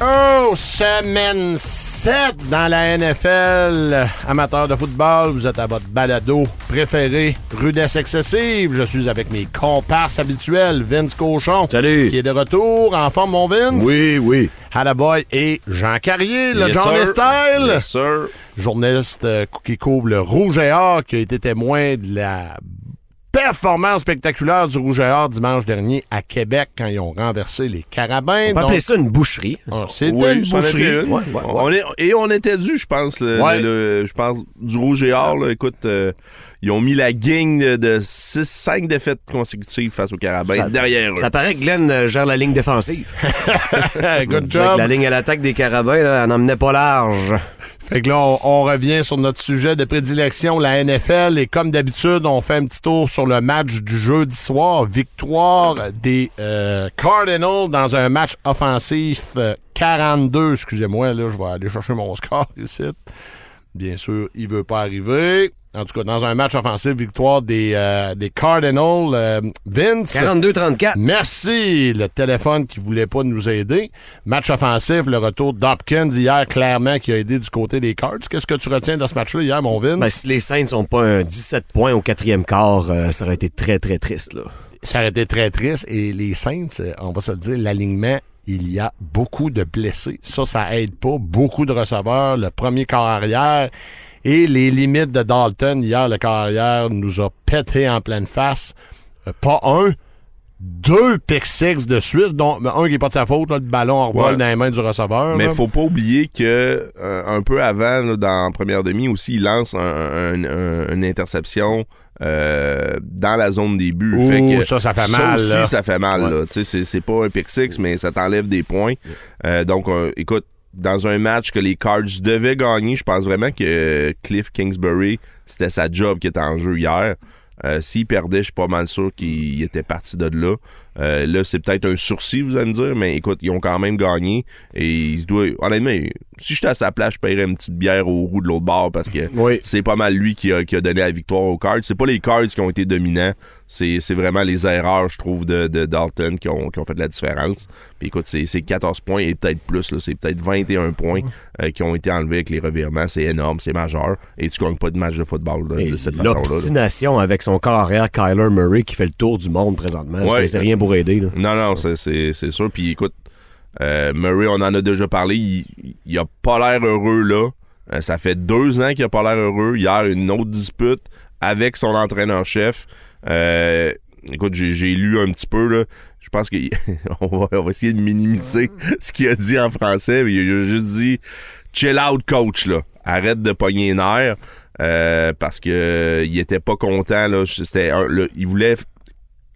Oh, semaine 7 dans la NFL. Amateur de football, vous êtes à votre balado préféré, Rudesse excessive. Je suis avec mes comparses habituels, Vince Cochon. Salut. Qui est de retour. En forme, mon Vince? Oui, oui. Boy et Jean Carrier, le Yes, John sir. Style. Yes, sir. Journaliste euh, qui couvre le Rouge et Or, qui a été témoin de la performance spectaculaire du Rouge et Or dimanche dernier à Québec quand ils ont renversé les carabins. On peut Donc, appeler ça une boucherie. ah, C'était Oui, une était boucherie. une. Ouais, ouais, ouais. On est, et on était dû, je pense. le- Ouais. le- je pense du rouge et or. là. écoute, euh, ils ont mis la gang de, de 6-5 défaites consécutives face aux Carabins Ça- derrière eux. Ça paraît que Glenn euh, gère la ligne défensive. Good que job. la ligne à l'attaque des Carabins, là, elle n'emmenait pas large. Fait que là, on, revient sur notre sujet de prédilection, la NFL. Et comme d'habitude, on fait un petit tour sur le match du jeudi soir. Victoire des euh, Cardinals dans un match offensif euh, 42. Excusez-moi, là, je vais aller chercher mon score ici. Bien sûr, il veut pas arriver. En tout cas, dans un match offensif, victoire des, euh, des Cardinals. Euh, Vince. 42-34. Merci, le téléphone qui voulait pas nous aider. Match offensif, le retour d'Hopkins hier, clairement, qui a aidé du côté des Cards. Qu'est-ce que tu retiens de ce match-là hier, mon Vince? Ben, si les Saints n'ont pas un 17 points au quatrième quart, euh, ça aurait été très, très triste. Là. Ça aurait été très triste. Et les Saints, on va se le dire, l'alignement, il y a beaucoup de blessés. Ça, ça aide pas. Beaucoup de receveurs. Le premier quart arrière et les limites de Dalton. Hier, le quart arrière nous a pété en pleine face. Euh, pas un, deux pick six de suite, dont un qui est pas de sa faute, là, le ballon en revol Ouais. dans les mains du receveur. Mais là. faut pas oublier que euh, un peu avant, là, dans la première demi aussi, il lance un- un- un- une interception euh, dans la zone des buts. Ouh, Fait que ça, ça fait ça mal, aussi, là. ça fait mal. Ouais. C'est pas un pick six, mais ça t'enlève des points. Euh, donc, écoute, dans un match que les Cards devaient gagner, je pense vraiment que Cliff Kingsbury, c'était sa job qui était en jeu hier. Euh, S'il perdait, je suis pas mal sûr qu'il était parti de là. Euh, là, c'est peut-être un sursis, vous allez me dire, mais écoute, ils ont quand même gagné. Et il se doit. Honnêtement, si j'étais à sa place, je paierais une petite bière au roux de l'autre bord parce que Oui. c'est pas mal lui qui a, qui a donné la victoire aux Cards. C'est pas les Cards qui ont été dominants. C'est c'est vraiment les erreurs, je trouve, de, de Dalton qui ont, qui ont fait la différence. Puis écoute, c'est c'est 14 points et peut-être plus. là. C'est peut-être 21 points euh, qui ont été enlevés avec les revirements. C'est énorme, c'est majeur. Et tu gagnes pas de match de football là, de cette façon-là. là. L'obstination avec son corps arrière, Kyler Murray, qui fait le tour du monde présentement, Ouais. c'est rien pour aider. Non, non, c'est- sûr. Puis écoute, euh, Murray, on en a déjà parlé, il, il a pas l'air heureux là. Euh, ça fait deux ans qu'il a pas l'air heureux. Hier, une autre dispute avec son entraîneur-chef. Euh, écoute, j'ai lu un petit peu là. Je pense qu'on va, essayer de minimiser ce qu'il a dit en français. mais Il a juste dit chill out, coach là. Arrête de pogner les euh, parce que euh, il était pas content là. C'était il voulait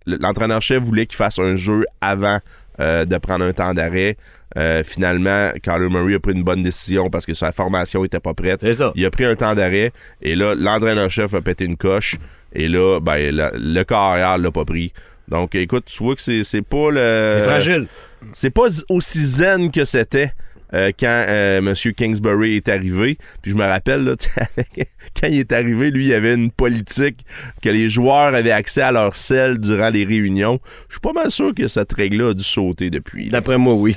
l'entraîneur-chef voulait qu'il fasse un jeu avant euh, de prendre un temps d'arrêt. Euh, finalement, Kyler Murray a pris une bonne décision parce que sa formation était pas prête. Ça. Il a pris un temps d'arrêt et là, l'entraîneur-chef a pété une coche et là, ben, la- le corps arrière l'a pas pris. Donc, écoute, tu vois que c'est c'est pas le... C'est fragile. C'est pas aussi zen que c'était euh, quand euh, M. Kingsbury est arrivé. Puis je me rappelle, là, quand il est arrivé, lui, il y avait une politique que les joueurs avaient accès à leur selle durant les réunions. Je suis pas mal sûr que cette règle-là a dû sauter depuis. D'après moi, oui.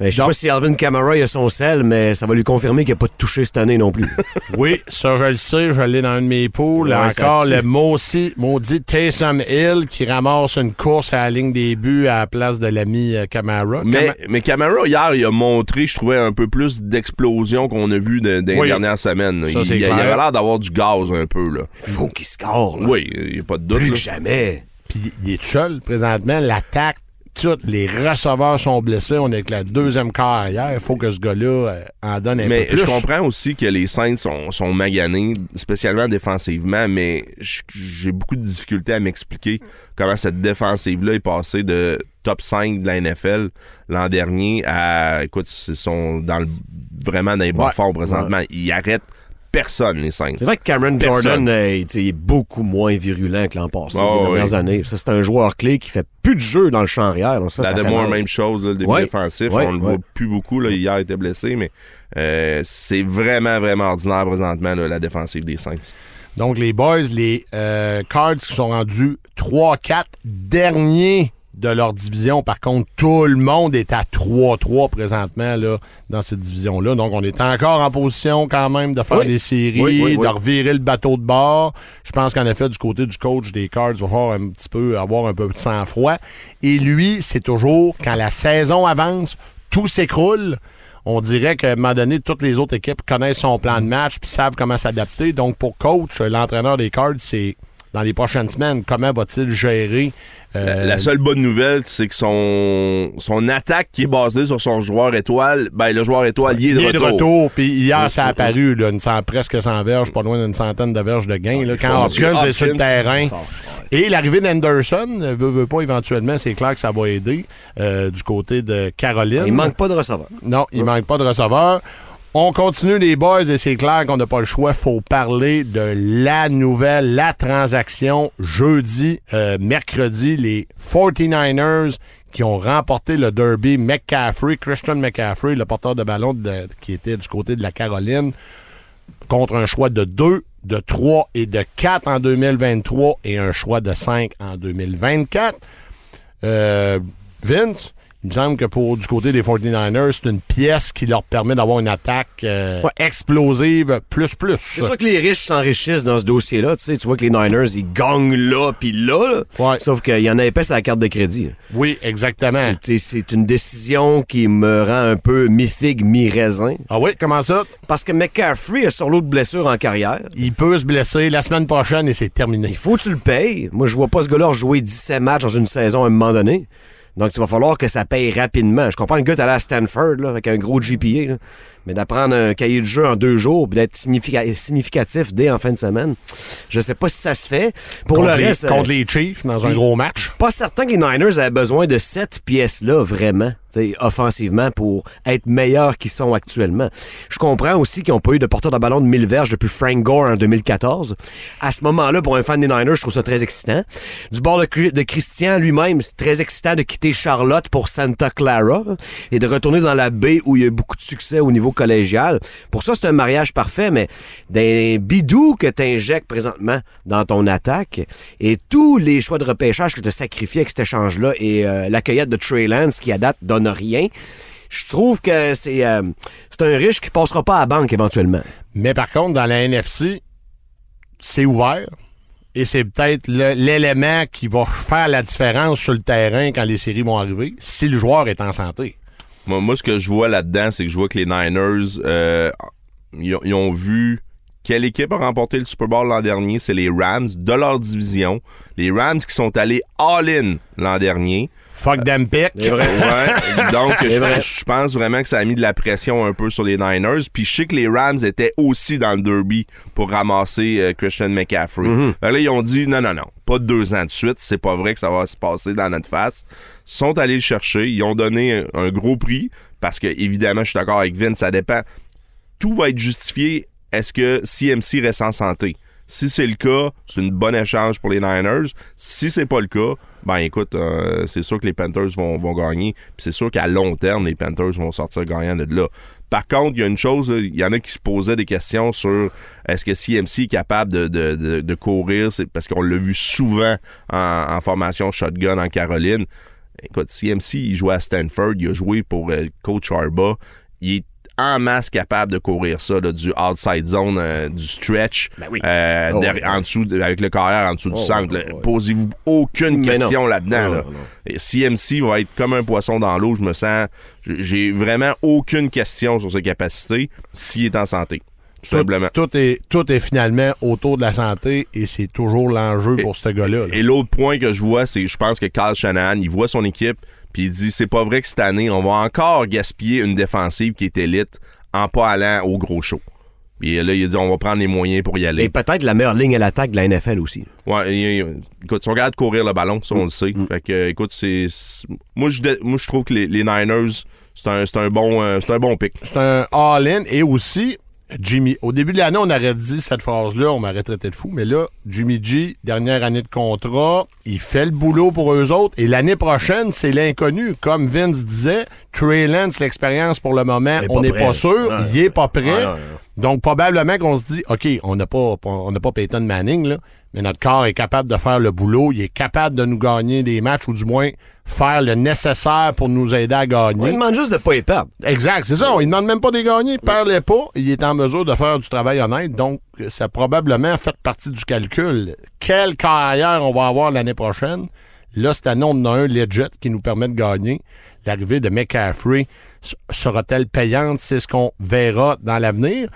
Ben, je sais Donc- pas si Alvin Kamara il a son sel, mais ça va lui confirmer qu'il n'a pas de touché cette année non plus. Oui, ça, je le sais. Je l'ai dans un de mes poules. Ouais, Encore le maudit, maudit Taysom Hill qui ramasse une course à la ligne des buts à la place de l'ami euh, Camara. Mais, mais Camara, hier, il a montré, je trouvais, un peu plus d'explosion qu'on a vu de- dans les Oui. dernières semaines. Ça, il, il il avait l'air d'avoir du gaz un peu. Là. Faut qu'il score, là. Oui, il n'y a pas de doute. Plus là. que jamais. Puis il est seul présentement. L'attaque, tous les receveurs sont blessés. On est avec la deuxième carrière. Il faut que ce gars-là euh, en donne un Mais peu plus. je comprends aussi que les Saints sont, sont maganés, spécialement défensivement, mais j'ai beaucoup de difficultés à m'expliquer comment cette défensive-là est passée de top 5 de la NFL l'an dernier. À, écoute, ils sont dans le, vraiment dans les bas Ouais. fonds présentement. Ils arrêtent personne, les Saints. C'est vrai que Cameron Personne. Jordan euh, sais, il est beaucoup moins virulent que l'an passé, Oh, les dernières oui. années. Ça, c'est un joueur clé qui fait plus de jeu dans le champ arrière. Donc ça, La ça même chose, là, le début Ouais. défensif. Ouais, on le ouais. voit plus beaucoup. Là, hier, il était blessé, mais euh, c'est vraiment, vraiment ordinaire présentement, là, la défensive des Saints. Donc, les boys, les euh, Cards qui sont rendus 3-4 derniers de leur division. Par contre, tout le monde est à 3-3 présentement là, dans cette division-là. Donc, on est encore en position quand même de faire Oui. des séries, Oui, oui, oui. de revirer le bateau de bord. Je pense qu'en effet, du côté du coach des Cards, il va falloir un petit peu avoir un peu de sang-froid. Et lui, c'est toujours, quand la saison avance, tout s'écroule. On dirait qu'à un moment donné, toutes les autres équipes connaissent son plan de match puis savent comment s'adapter. Donc, pour coach, l'entraîneur des Cards, c'est dans les prochaines semaines, comment va-t-il gérer euh, La seule bonne nouvelle, c'est que son, son attaque qui est basée sur son joueur étoile, ben le joueur étoile, il est de il est de retour. retour. Puis hier, ça a apparu, là, une cent- presque 100 verges, pas loin d'une centaine de verges de gains. là, quand Hopkins est sur le terrain. Ouais. Et l'arrivée d'Anderson, veut, veut pas éventuellement, c'est clair que ça va aider euh, du côté de Caroline. Il manque pas de receveur. Non, il manque pas de receveur. On continue les boys et c'est clair qu'on n'a pas le choix. faut parler de la nouvelle, la transaction jeudi, euh, mercredi, les 49ers qui ont remporté le derby McCaffrey, Christian McCaffrey, le porteur de ballon qui était du côté de la Caroline, contre un choix de 2, de 3 et de 4 en 2023 et un choix de 5 en 2024. Euh, Vince, il me semble que pour du côté des 49ers, c'est une pièce qui leur permet d'avoir une attaque euh, Ouais. explosive plus plus. C'est sûr que les riches s'enrichissent dans ce dossier-là. Tu sais, tu vois que les Niners, ils gagnent là puis là. là. Ouais. Sauf qu'il y en a épais sur la carte de crédit. Oui, exactement. C'est- une décision qui me rend un peu mi-figue, mi-raisin. Ah oui, comment ça? Parce que McCaffrey est sur l'autre blessure en carrière. Il peut se blesser la semaine prochaine et c'est terminé. Il faut que tu le payes. Moi, je vois pas ce gars-là jouer 17 matchs dans une saison à un moment donné. Donc, il va falloir que ça paye rapidement. Je comprends le gars, allé à Stanford, là, avec un gros GPA, là. Mais d'apprendre un cahier de jeu en deux jours, puis d'être significa- significatif dès en fin de semaine, je sais pas si ça se fait. Pour contre, le les, reste, contre euh, les Chiefs dans un gros match. pas certain que les Niners avaient besoin de cette pièce-là, vraiment, offensivement, pour être meilleurs qu'ils sont actuellement. Je comprends aussi qu'ils n'ont pas eu de porteur de ballon de 1000 verges depuis Frank Gore en 2014. À ce moment-là, pour un fan des Niners, je trouve ça très excitant. Du bord de, de Christian lui-même, c'est très excitant de quitter Charlotte pour Santa Clara et de retourner dans la baie où il y a eu beaucoup de succès au niveau collégial. Pour ça, c'est un mariage parfait, mais des bidous que tu injectes présentement dans ton attaque et tous les choix de repêchage que tu as sacrifiés avec cet échange-là et euh, la cueillette de Trey Lance qui, à date, donne rien, je trouve que c'est euh, un riche qui passera pas à banque éventuellement. Mais par contre, dans la NFC, c'est ouvert. Et c'est peut-être l'élément qui va faire la différence sur le terrain quand les séries vont arriver, si le joueur est en santé. Moi, moi, ce que je vois là-dedans, c'est que je vois que les Niners, euh, ils, ont, ils ont vu quelle équipe a remporté le Super Bowl l'an dernier. C'est les Rams de leur division. Les Rams qui sont allés all-in l'an dernier. Fuck them pick. C'est vrai. Ouais, donc je, vrai. je pense vraiment que ça a mis de la pression un peu sur les Niners. Puis je sais que les Rams étaient aussi dans le derby pour ramasser euh, Christian McCaffrey. Mm-hmm. Que là, ils ont dit non, non, non, pas de deux ans de suite. C'est pas vrai que ça va se passer dans notre face. Sont allés le chercher. Ils ont donné un, gros prix parce que, évidemment, je suis d'accord avec Vince, ça dépend. Tout va être justifié. Est-ce que CMC reste en santé? Si c'est le cas, c'est une bonne échange pour les Niners. Si c'est pas le cas, ben écoute, euh, c'est sûr que les Panthers vont, vont gagner. C'est sûr qu'à long terme, les Panthers vont sortir gagnants de là. Par contre, il y a une chose, il y en a qui se posaient des questions sur est-ce que CMC est capable de, courir, parce qu'on l'a vu souvent en, en formation shotgun en Caroline. Écoute, CMC, il jouait à Stanford, il a joué pour euh, Coach Arba. Il est en masse capable de courir ça, là, du outside zone, euh, du stretch, Ben oui. euh, Oh, derrière- en dessous, de- avec le carrière en dessous du Oh, centre. Posez-vous aucune Mais question là-dedans. Là. CMC va être comme un poisson dans l'eau, je me sens. J'ai vraiment aucune question sur ses capacités s'il est en santé. Tout Tout, simplement. tout est, tout est finalement autour de la santé et c'est toujours l'enjeu pour ce gars-là. là. Et l'autre point que je vois, c'est que je pense que Kyle Shanahan, il voit son équipe, puis il dit c'est pas vrai que cette année, on va encore gaspiller une défensive qui est élite en pas allant au gros show. Puis là, il a dit on va prendre les moyens pour y aller. Et peut-être la meilleure ligne à l'attaque de la NFL aussi. Ouais, il- il- écoute, ils sont capables de courir le ballon, ça on le sait. Mm. Fait que, écoute, c'est. Moi, je, moi, je trouve que les, les Niners, c'est un, c'est un bon, euh, c'est un bon pick. C'est un all-in et aussi, Jimmy. Au début de l'année, on aurait dit cette phrase-là, on m'aurait traité de fou, mais là, Jimmy G, dernière année de contrat, il fait le boulot pour eux autres et l'année prochaine, c'est l'inconnu. Comme Vince disait, Trey Lance, l'expérience pour le moment, on n'est pas sûr, il est pas prêt. Donc, probablement qu'on se dit, OK, on n'a pas, on n'a pas Peyton Manning, là, mais notre corps est capable de faire le boulot, il est capable de nous gagner des matchs ou du moins faire le nécessaire pour nous aider à gagner. On lui demande juste de pas y perdre. Exact, c'est ça. On ne demande même pas des gagnés. Il perd les pas. Il est en mesure de faire du travail honnête. Donc, ça a probablement fait partie du calcul. Quelle carrière on va avoir l'année prochaine? Là, cette année, on a un legit qui nous permet de gagner. L'arrivée de McCaffrey sera-t-elle payante? C'est ce qu'on verra dans l'avenir.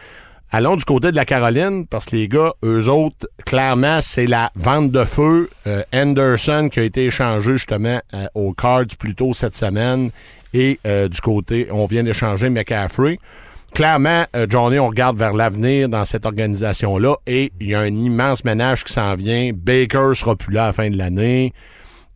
Allons du côté de la Caroline, parce que les gars, eux autres, clairement, c'est la vente de feu. Euh, Anderson qui a été échangé justement euh, aux Cards plus tôt cette semaine. Et euh, du côté, on vient d'échanger McCaffrey. Clairement, euh, Johnny, on regarde vers l'avenir dans cette organisation-là et il y a un immense ménage qui s'en vient. Baker sera plus là à la fin de l'année.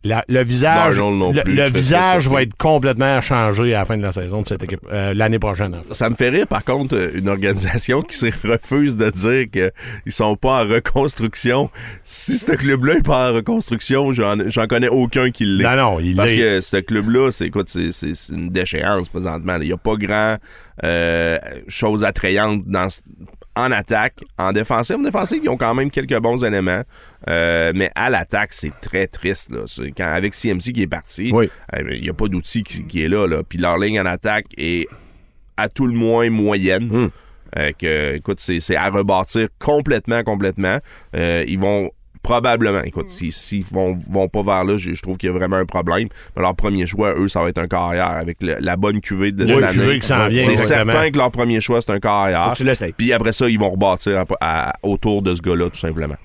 La- le visage, non plus, le visage va être complètement changé à la fin de la saison de cette équipe, euh, l'année prochaine. en fait. Ça me fait rire, par contre, une organisation qui se refuse de dire qu'ils sont pas en reconstruction. Si ce club-là est pas en reconstruction, j'en j'en connais aucun qui l'est. Non, non, il Parce que ce club-là, c'est écoute, c'est- une déchéance présentement. Il n'y a pas grand euh, chose attrayante dans ce- en attaque. En défensive, en défensive, ils ont quand même quelques bons éléments. Euh, mais à l'attaque, c'est très triste. Là. C'est Quand, avec CMC qui est parti, Oui. euh, il n'y a pas d'outil qui, qui est là, là. Puis leur ligne en attaque est à tout le moins moyenne. Euh, que, écoute, c'est c'est à rebâtir complètement, complètement. Euh, ils vont probablement, écoute, s'ils s'ils vont, vont pas vers là, je, je trouve qu'il y a vraiment un problème. Mais leur premier choix, eux, ça va être un carrière avec le- la bonne cuvée de Oui, l'année. cuvée qui s'en vient, C'est certain que leur premier choix, c'est un carrière. Faut que tu l'essayes. Puis après ça, ils vont rebâtir à- à- autour de ce gars-là, tout simplement.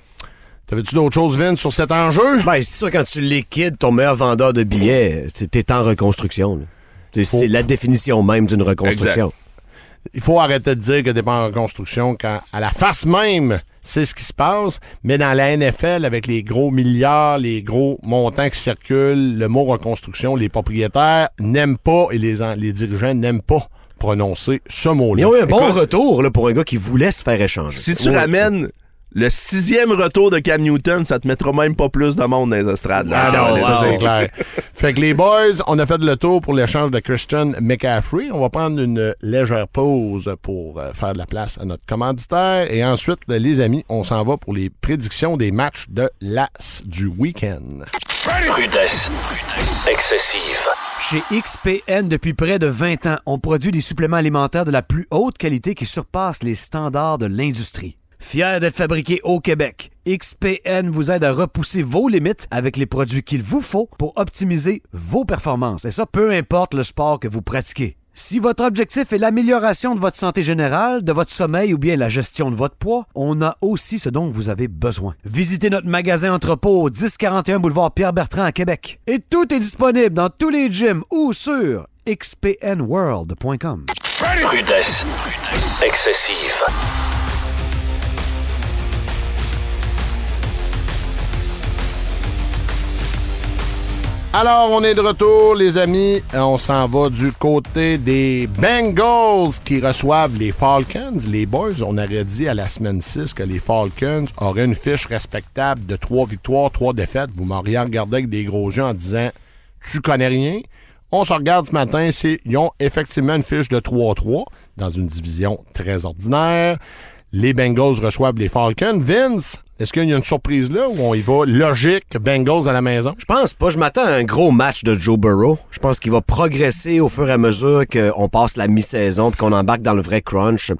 T'avais-tu d'autres choses, Vince, sur cet enjeu? Ben, c'est sûr, quand tu liquides ton meilleur vendeur de billets, c'est- t'es en reconstruction. C'est la définition même d'une reconstruction. Il faut arrêter de dire que t'es pas en reconstruction quand, à la face même, c'est ce qui se passe. Mais dans la NFL, avec les gros milliards, les gros montants qui circulent, le mot reconstruction, les propriétaires n'aiment pas et les, dirigeants n'aiment pas prononcer ce mot-là. Ils ont eu un bon Écoute- retour là, pour un gars qui voulait se faire échanger. Si tu Ouais. ramènes le sixième retour de Cam Newton, ça te mettra même pas plus de monde dans les estrades. là. Ah non, ça c'est clair. Fait que les boys, on a fait le tour pour l'échange de Christian McCaffrey. On va prendre une légère pause pour euh, faire de la place à notre commanditaire. Et ensuite, les amis, on s'en va pour les prédictions des matchs de l'As du week-end. Rudesse. Excessive. Chez XPN, depuis près de 20 ans, on produit des suppléments alimentaires de la plus haute qualité qui surpassent les standards de l'industrie. Fier d'être fabriqué au Québec, XPN vous aide à repousser vos limites avec les produits qu'il vous faut pour optimiser vos performances. Et ça, peu importe le sport que vous pratiquez. Si votre objectif est l'amélioration de votre santé générale, de votre sommeil ou bien la gestion de votre poids, on a aussi ce dont vous avez besoin. Visitez notre magasin entrepôt au 1041 boulevard Pierre-Bertrand à Québec. Et tout est disponible dans tous les gyms ou sur xpnworld.com. Rudesse. Excessive. Alors, on est de retour, les amis. Euh, On s'en va du côté des Bengals qui reçoivent les Falcons. Les boys, on aurait dit à la semaine 6 que les Falcons auraient une fiche respectable de 3 victoires, 3 défaites. Vous m'auriez regardé avec des gros yeux en disant Tu connais rien. On se regarde ce matin, ils ont effectivement une fiche de 3-3 dans une division très ordinaire. Les Bengals reçoivent les Falcons. Vince, est-ce qu'il y a une surprise là ou on y va logique, Bengals à la maison? Je pense pas. Je m'attends à un gros match de Joe Burrow. Je pense qu'il va progresser au fur et à mesure qu'on passe la mi-saison puis qu'on embarque dans le vrai crunch.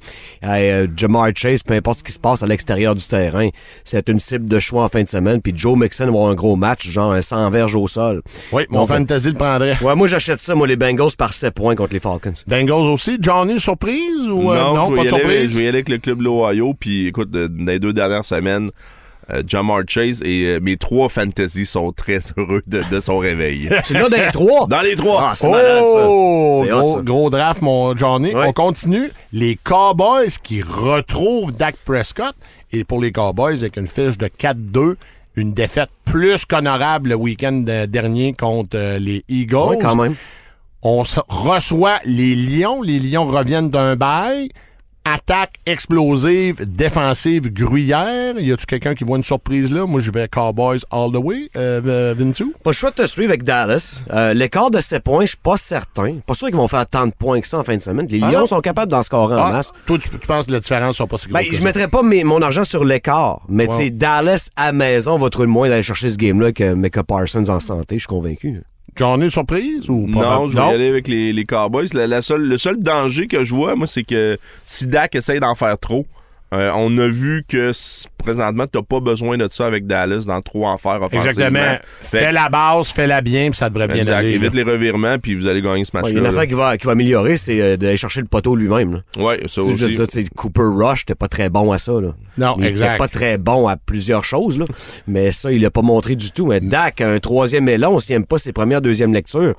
Euh, Jamar Chase, peu importe ce qui se passe à l'extérieur du terrain, c'est une cible de choix en fin de semaine. Puis Joe Mixon va avoir un gros match, genre un 100 verges au sol. Oui, mon Donc, fantasy le prendrait. Ouais, moi j'achète ça, moi les Bengals par 7 points contre les Falcons. Bengals aussi. Johnny, surprise ou euh, non, pas de aller- surprise? Je vais y aller avec le club de l'Ohio. Puis écoute, dans les deux dernières semaines, euh, Jamar Chase et euh, mes trois fantasy sont très heureux de, de son réveil. Tu l'as dans les trois? Dans les trois. Ah, c'est malade, ça. Oh! C'est hot, Gros, ça. gros draft, mon Johnny. Ouais. On continue. Les Cowboys qui retrouvent Dak Prescott. Et pour les Cowboys, avec une fiche de 4-2, une défaite plus qu'honorable le week-end dernier contre euh, les Eagles. Oui, quand même. On reçoit les Lions. Les Lions reviennent d'un bail. Attaque explosive, défensive, gruyère. Y a-tu quelqu'un qui voit une surprise là? Moi, je vais Cowboys all the way. Euh, euh, Vinci? Pas le choix de te suivre avec Dallas. Euh, L'écart de 7 points, je suis pas certain. Pas sûr qu'ils vont faire tant de points que ça en fin de semaine. Les Ah Lions non? sont capables d'en scorer en Ah, masse. toi, tu, tu penses que les différences sont pas si Ben, grosses que je mettrais pas mes- mon argent sur l'écart, mais tu sais, Dallas à maison va trouver le moyen d'aller chercher ce game-là que Mecca Parsons en santé, je suis convaincu. Johnny, surprise ou pas? Non, je vais y aller avec les, les Cowboys. La, la seule, le seul danger que je vois, moi, c'est que si Dak essaye d'en faire trop, euh, on a vu que s- présentement, tu n'as pas besoin de ça avec Dallas dans faire offensivement. Exactement. Fait Fais la base, fais la bien, puis ça devrait bien Exact. aller. Évite là. les revirements, puis vous allez gagner ce Il match-là. y a une là. affaire qui va, qui va améliorer, c'est euh, d'aller chercher le poteau lui-même. Ouais, ça Tu sais, je veux aussi. dire, tu sais, Cooper Rush, t'es pas très bon à ça. Là. Non, Il était exact. pas très bon à plusieurs choses, là. mais ça, il l'a pas montré du tout. Mais Dak, un troisième élan, s'il aime pas ses premières, deuxième lectures,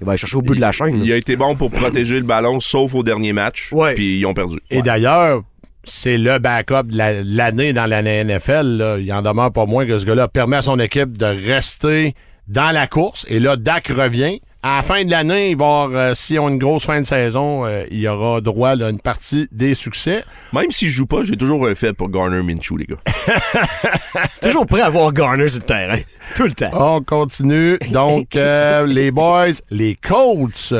il va aller chercher au bout de la chaîne. Il là. a été bon pour protéger le ballon, sauf au dernier match. Ouais. Puis ils ont perdu. Et d'ailleurs, c'est le backup de la- l'année dans la NFL. là. Il en demeure pas moins que ce gars-là permet à son équipe de rester dans la course. Et là, Dak revient. À la fin de l'année, il va avoir, euh, si on a une grosse fin de saison, euh, il y aura droit à une partie des succès. Même s'il joue pas, j'ai toujours un fait pour Garner Minshew, les gars. Toujours prêt à voir Garner sur le terrain. Tout le temps. On continue. Donc, euh, les boys, les Colts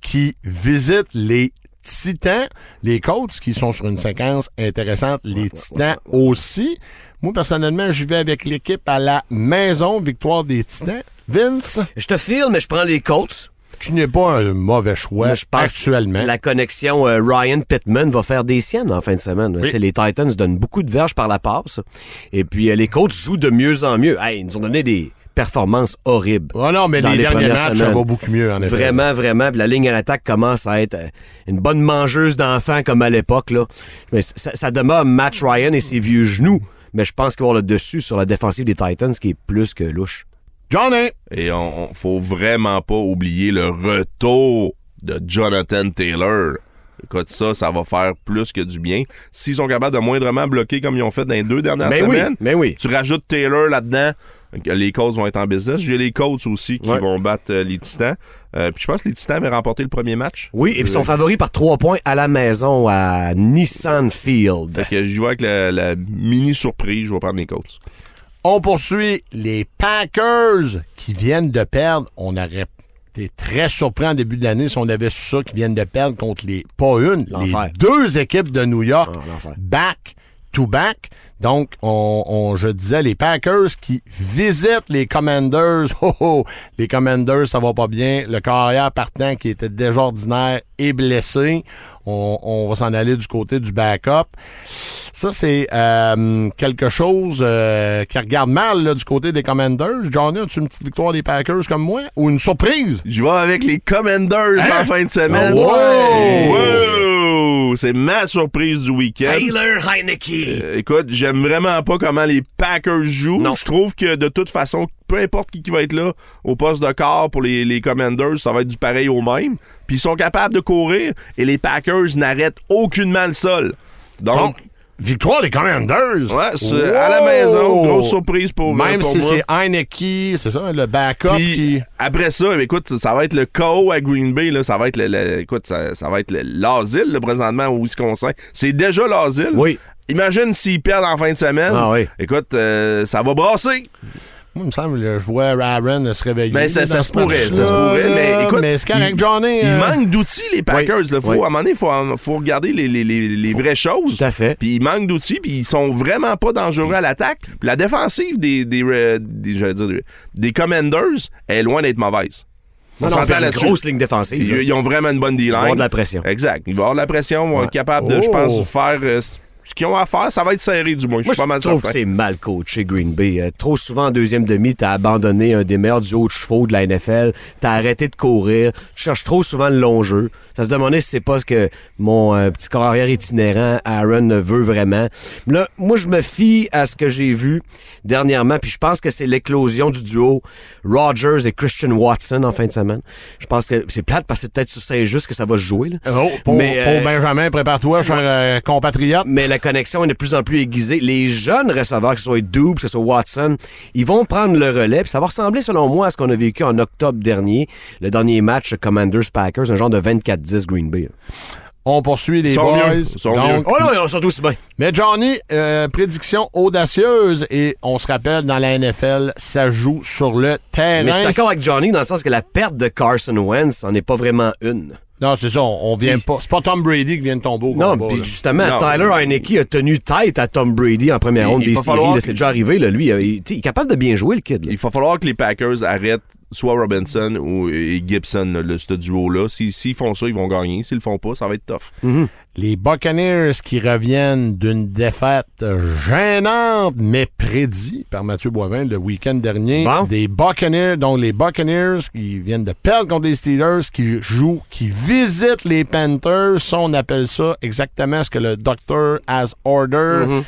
qui visitent les Titans. Les Colts qui sont sur une séquence intéressante. Les Titans aussi. Moi, personnellement, j'y vais avec l'équipe à la maison. Victoire des Titans. Vince, Je te file, mais je prends les Colts. tu n'es pas un mauvais choix Mais je pense actuellement. La connexion euh, Ryan Pittman va faire des siennes en fin de semaine. Les Titans donnent beaucoup de verges par la passe. Et puis euh, les coachs jouent de mieux en mieux. Hey, ils nous ont donné des performances horribles. Oh non, mais dans les, les derniers premières matchs, ça semaines. va beaucoup mieux, en effet. Vraiment, vraiment. Puis la ligne à l'attaque commence à être euh, une bonne mangeuse d'enfants comme à l'époque. là. Mais ça, ça demeure Matt Ryan et ses vieux genoux. Mais je pense qu'il va avoir le dessus sur la défensive des Titans, qui est plus que louche. Johnny! Et on, on- faut vraiment pas oublier le retour de Jonathan Taylor. Écoute, ça, ça va faire plus que du bien. S'ils sont capables de moindrement bloquer comme ils ont fait dans les deux dernières Mais Ben oui, semaines, mais oui. tu rajoutes Taylor là-dedans, les Colts vont être en business. J'ai les Colts aussi qui Ouais. vont battre euh, les Titans. Euh, puis je pense que les Titans avaient remporté le premier match. Oui, et puis ils sont favoris par trois points à la maison à Nissan Field. Fait que je vois avec la, la mini surprise, je vais prendre les Colts. On poursuit les Packers qui viennent de perdre. On aurait été très surpris en début de l'année si on avait su ça, qui viennent de perdre contre les, pas une, les deux équipes de New York, Ah, back Donc, on, on- je disais les Packers qui visitent les Commanders. Oh, oh, les Commanders, ça va pas bien. Le carrière partant qui était déjà ordinaire est blessé. On, on va s'en aller du côté du backup. Ça, c'est euh, quelque chose euh, qui regarde mal là, du côté des Commanders. Johnny, as-tu une petite victoire des Packers comme moi? Ou une surprise? Je vais avec les Commanders en fin de semaine. Ah ouais! Wow! C'est ma surprise du week-end. Taylor Heineke. Euh, écoute, j'aime vraiment pas comment les Packers jouent. Non. Je trouve que de toute façon, peu importe qui, qui va être là au poste de corps pour les, les Commanders, ça va être du pareil au même. Puis ils sont capables de courir et les Packers n'arrêtent aucunement le sol. Donc, Donc, victoire des Commanders! ouais, à la maison, grosse surprise pour Même pour si c'est Heineke, c'est ça, le backup Puis, qui... après ça, écoute, ça va être le chaos à Green Bay, là, ça va être le, le- écoute, ça, ça va être le- l'asile présentement au Wisconsin. C'est déjà l'asile. Oui. Imagine s'ils perdent en fin de semaine. Ah oui. Écoute, euh, ça va brasser. Moi, il me semble que je vois Aaron se réveiller. Ben, ça- ça se pourrait, ça se pourrait, mais écoute, Mais c'est correct, il- Johnny. Il euh, manque d'outils, les Packers. là. Faut, Oui. À un moment donné, il faut, regarder les, les- les- les vraies choses. Tout à fait. Puis il manque d'outils, puis ils sont vraiment pas dangereux à l'attaque. La défensive des, des, euh, des- dire, des- Commanders est loin d'être mauvaise. Non, On non, une grosse ligne défensive. Ils, ils ont vraiment une bonne D-line. Il va y avoir de la pression. Exact. Il va y avoir de la pression. Ils vont être capables de, je Oh. pense, faire euh, ce qu'ils ont à faire, ça va être serré du moins. Je Moi, pas mal je trouve que c'est mal coaché, Green Bay. Euh, trop souvent, en deuxième demi, t'as abandonné un des meilleurs duos de chevaux de la NFL. T'as arrêté de courir. Tu cherches trop souvent le long jeu. Ça se demandait si c'est pas ce que mon euh, petit corps arrière itinérant, Aaron, veut vraiment. Là, moi, je me fie à ce que j'ai vu dernièrement, puis je pense que c'est l'éclosion du duo Rogers et Christian Watson en fin de semaine. Je pense que c'est plate parce que c'est peut-être sur Saint-Just que ça va se jouer. Là. Oh, pour, Mais, pour euh, Benjamin, prépare-toi, cher euh, compatriote. mais la connexion est de plus en plus aiguisée. Les jeunes receveurs, que ce soit Doob, que ce soit Watson, ils vont prendre le relais. Puis ça va ressembler, selon moi, à ce qu'on a vécu en octobre dernier, le dernier match Commanders-Packers, un genre de 24-10 Green Bay. On poursuit les boys. mieux, sont Donc, Oh non, ils sont tous bien. Mais Johnny, euh, prédiction audacieuse et on se rappelle dans la NFL, ça joue sur le Mais je suis terrain. d'accord avec Johnny dans le sens que la perte de Carson Wentz n'en est pas vraiment une. Non, c'est ça, on, on vient pas. C'est pas Tom Brady qui vient de tomber au Non, combat, puis là. justement, Non. Tyler Heineke a tenu tête à Tom Brady en première Il- ronde il des va séries. falloir là. que- C'est déjà arrivé, là, lui. Il, il- il est capable de bien jouer, le kid. là. Il va falloir que les Packers arrêtent soit Robinson ou et Gibson, le, ce duo-là. S'ils s'ils font ça, ils vont gagner. S'ils le font pas, ça va être tough. Les Buccaneers qui reviennent d'une défaite gênante, mais prédit par Mathieu Boivin le week-end dernier. Bon. Des Buccaneers, donc les Buccaneers qui viennent de perdre contre les Steelers, qui jouent, qui visitent les Panthers. Ça, on appelle ça exactement ce que le docteur has order.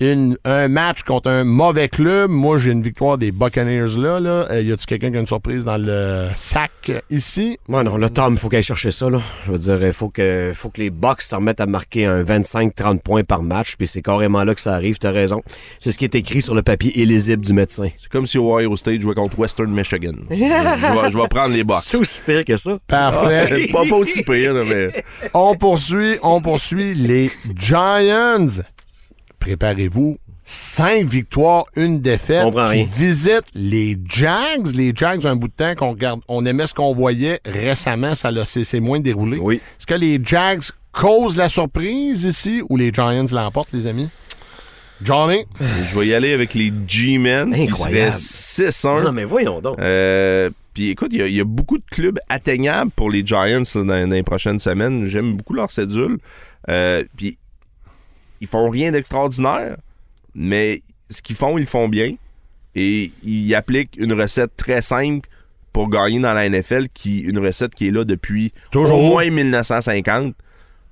Une- un match contre un mauvais club. Moi, j'ai une victoire des Buccaneers là. là. Euh, y a-tu quelqu'un qui a une surprise dans le sac euh, ici? Ouais, non, là, Tom, il faut qu'elle chercher ça, là. Je veux dire, il faut que, faut que les Bucks se remettent à marquer un 25-30 points par match, puis c'est carrément là que ça arrive, t'as raison. C'est ce qui est écrit sur le papier illisible du médecin. C'est comme si Ohio State jouait contre Western Michigan. je, vais, je vais prendre les box. C'est aussi pire que ça. Parfait. pas, pas aussi pire, là, mais. On poursuit, on poursuit les Giants. Préparez-vous. Cinq victoires, une défaite. On qui rien. visitent les Jags. Les Jags, un bout de temps qu'on regarde, on aimait ce qu'on voyait récemment, ça l'a- c'est c'est moins déroulé. Oui. Est-ce que les Jags causent la surprise ici ou les Giants l'emportent, les amis? Johnny? Je vais y aller avec les G-Men. Incroyable. seraient 6-1. Non, mais voyons donc. Euh, Puis écoute, il y a- il y, a beaucoup de clubs atteignables pour les Giants là, dans, dans les prochaines semaines. J'aime beaucoup leur cédule. Euh, Puis ils font rien d'extraordinaire, mais ce qu'ils font, ils le font bien. Et ils appliquent une recette très simple pour gagner dans la NFL, qui une recette qui est là depuis Toujours. au moins 1950.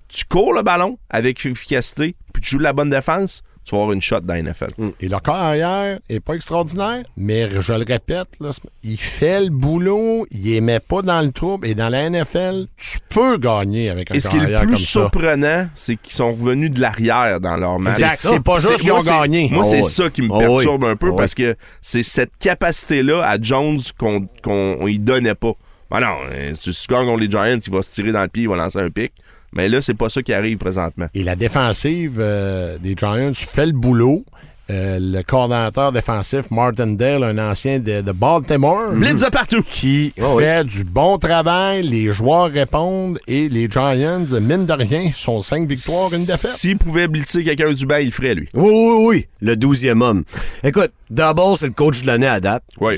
Tu cours le ballon avec efficacité, puis tu joues de la bonne défense, tu vas avoir une shot dans la NFL. Et le corps arrière est pas extraordinaire, mais je le répète, là, il fait le boulot, il met pas dans le trouble. Et dans la NFL, tu peux gagner avec un Et ce corps qui est arrière le comme plus surprenant, c'est qu'ils sont revenus de l'arrière dans leur match. C'est pas juste qu'ils ont gagné. Moi, Oh, c'est oui. ça qui me Oh, perturbe oui. un peu Oh, parce que c'est cette capacité-là à Jones qu'on on y donnait pas. Ben non, euh, tu gagnes contre les Giants, il va se tirer dans le pied, il va lancer un pic. Mais là, c'est pas ça qui arrive présentement. Et la défensive euh, des Giants fait le boulot. Euh, le coordonnateur défensif, Martin Dale, un ancien de, de Baltimore, Blitz de partout! qui Oh oui. fait du bon travail. Les joueurs répondent et les Giants, mine de rien, sont cinq victoires, une défaite. S'il pouvait blitzer quelqu'un du banc, il le ferait, lui. Oui, oui, oui, le douzième homme. Écoute, Double, c'est le coach de l'année à date. Oui,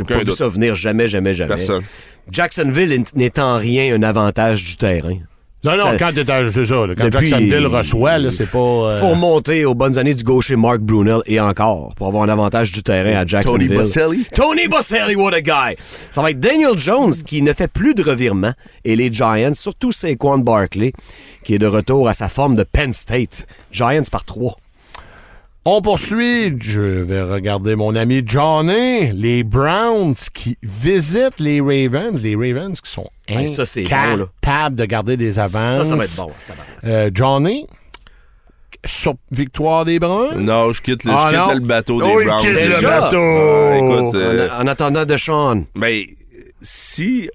aucun pas vu ça venir jamais, jamais, jamais. Personne. Jacksonville n'est en rien un avantage du terrain. Non, non, Ça- quand t'es à- c'est ça, là, quand Depuis- Jacksonville reçoit, là, c'est pas. euh, Faut remonter aux bonnes années du gaucher Mark Brunel et encore pour avoir un avantage du terrain à Jacksonville. Tony Boselli. Tony Boselli, what a guy! Ça va être Daniel Jones qui ne fait plus de revirement et les Giants, surtout Saquon Barkley, qui est de retour à sa forme de Penn State. Giants par trois. On poursuit. Je vais regarder mon ami Johnny. Les Browns qui visitent les Ravens. Les Ravens qui sont Hey, bon, de garder des avances. Ça, ça va être bon. tabarnak. Euh, Johnny, sur victoire des Browns. Non, je quitte le, Ah, je quitte non? le bateau des Oh, il Browns. quitte le déjà. bateau. Ah, écoute, euh, En, en attendant de Sean. Ben, si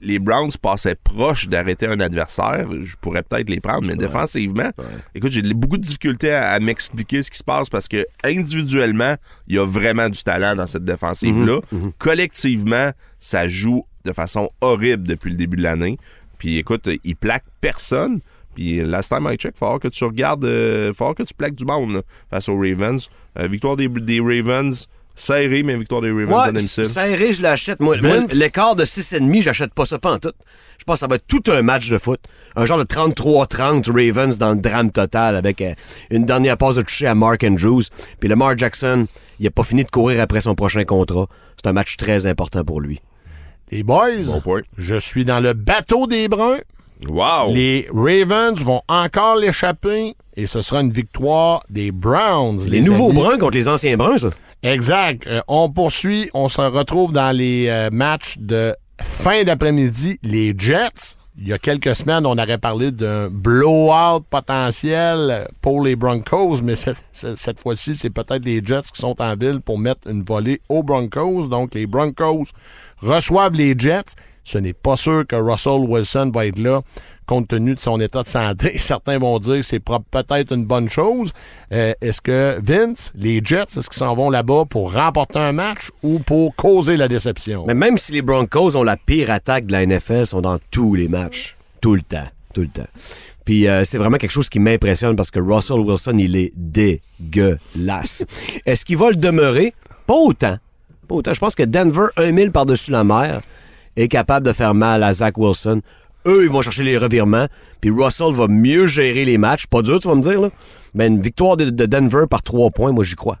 les Browns passaient proche d'arrêter un adversaire, je pourrais peut-être les prendre, mais défensivement, écoute, j'ai beaucoup de difficultés à, à m'expliquer ce qui se passe parce que individuellement, il y a vraiment du talent dans cette défensive-là. Collectivement, ça joue de façon horrible depuis le début de l'année. Puis écoute, il plaque personne. Puis last time I check, il falloir que tu regardes, il falloir que tu plaques du monde là, face aux Ravens. Euh, victoire des, des Ravens Serré, mais victoire des Ravens Ouais, à domicile. serré, je l'achète. Moi, l'écart de 6,5, j'achète pas ça pas en tout. Je pense que ça va être tout un match de foot. Un genre de 33-30 Ravens dans le drame total avec euh, une dernière passe de toucher à Mark Andrews. Puis Lamar Jackson, il a pas fini de courir après son prochain contrat. C'est un match très important pour lui. Les boys, Bon point. je suis dans le bateau des Bruns. Wow! Les Ravens vont encore l'échapper et ce sera une victoire des Browns. Les, nouveaux amis. bruns contre les anciens bruns, ça. Exact. Euh, on poursuit. On se retrouve dans les euh, matchs de fin d'après-midi. Les Jets. Il y a quelques semaines, on aurait parlé d'un blowout potentiel pour les Broncos, mais cette, cette- cette fois-ci, c'est peut-être les Jets qui sont en ville pour mettre une volée aux Broncos. Donc, les Broncos reçoivent les Jets. Ce n'est pas sûr que Russell Wilson va être là compte tenu de son état de santé. Certains vont dire que c'est peut-être une bonne chose. Euh, est-ce que Vince, les Jets, est-ce qu'ils s'en vont là-bas pour remporter un match ou pour causer la déception? Mais même si les Broncos ont la pire attaque de la NFL, ils sont dans tous les matchs. Tout le temps. Tout le temps. Puis euh, c'est vraiment quelque chose qui m'impressionne parce que Russell Wilson, il est dégueulasse. Est-ce qu'il va le demeurer? Pas autant. Pas autant. Je pense que Denver, un mille par-dessus la mer, est capable de faire mal à Zach Wilson. Eux, ils vont chercher les revirements. Puis Russell va mieux gérer les matchs. Pas dur, tu vas me dire, là. Mais une victoire de, de Denver par trois points, moi, j'y crois.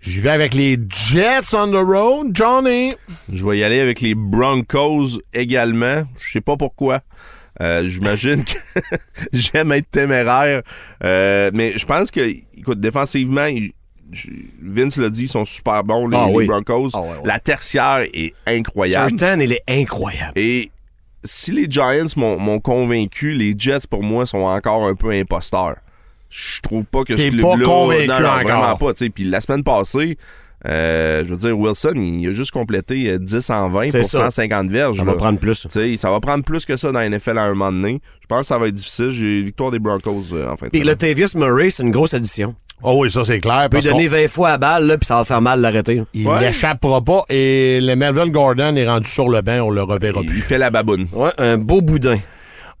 J'y vais avec les Jets on the road, Johnny. Je vais y aller avec les Broncos également. Je sais pas pourquoi. Euh, J'imagine que j'aime être téméraire. Euh, mais je pense que, écoute, défensivement, Vince l'a dit, ils sont super bons, les, Ah les oui. Broncos. Ah ouais, ouais. La tertiaire est incroyable. Certain, il est incroyable. Et si les Giants m'ont convaincu, les Jets, pour moi, sont encore un peu imposteurs. Je trouve pas que T'es ce pas convaincu non, non, encore. vraiment pas. Puis la semaine passée, euh, je veux dire, Wilson, il a juste complété euh, 10 en 20 C'est pour ça. 150 verges. Ça là. va prendre plus. Ça va prendre plus que ça dans la NFL à un moment donné. Je pense que ça va être difficile. J'ai victoire des Broncos euh, en fin de Et semaine. Latavius Murray, c'est une grosse addition. Oh oui, ça c'est clair. Tu peux parce lui donner qu'on- 20 fois à balle, là, puis ça va faire mal de l'arrêter. Il Ouais. n'échappera pas et le Melvin Gordon est rendu sur le banc, on le reverra Il, plus. il fait la baboune. Ouais, un beau boudin.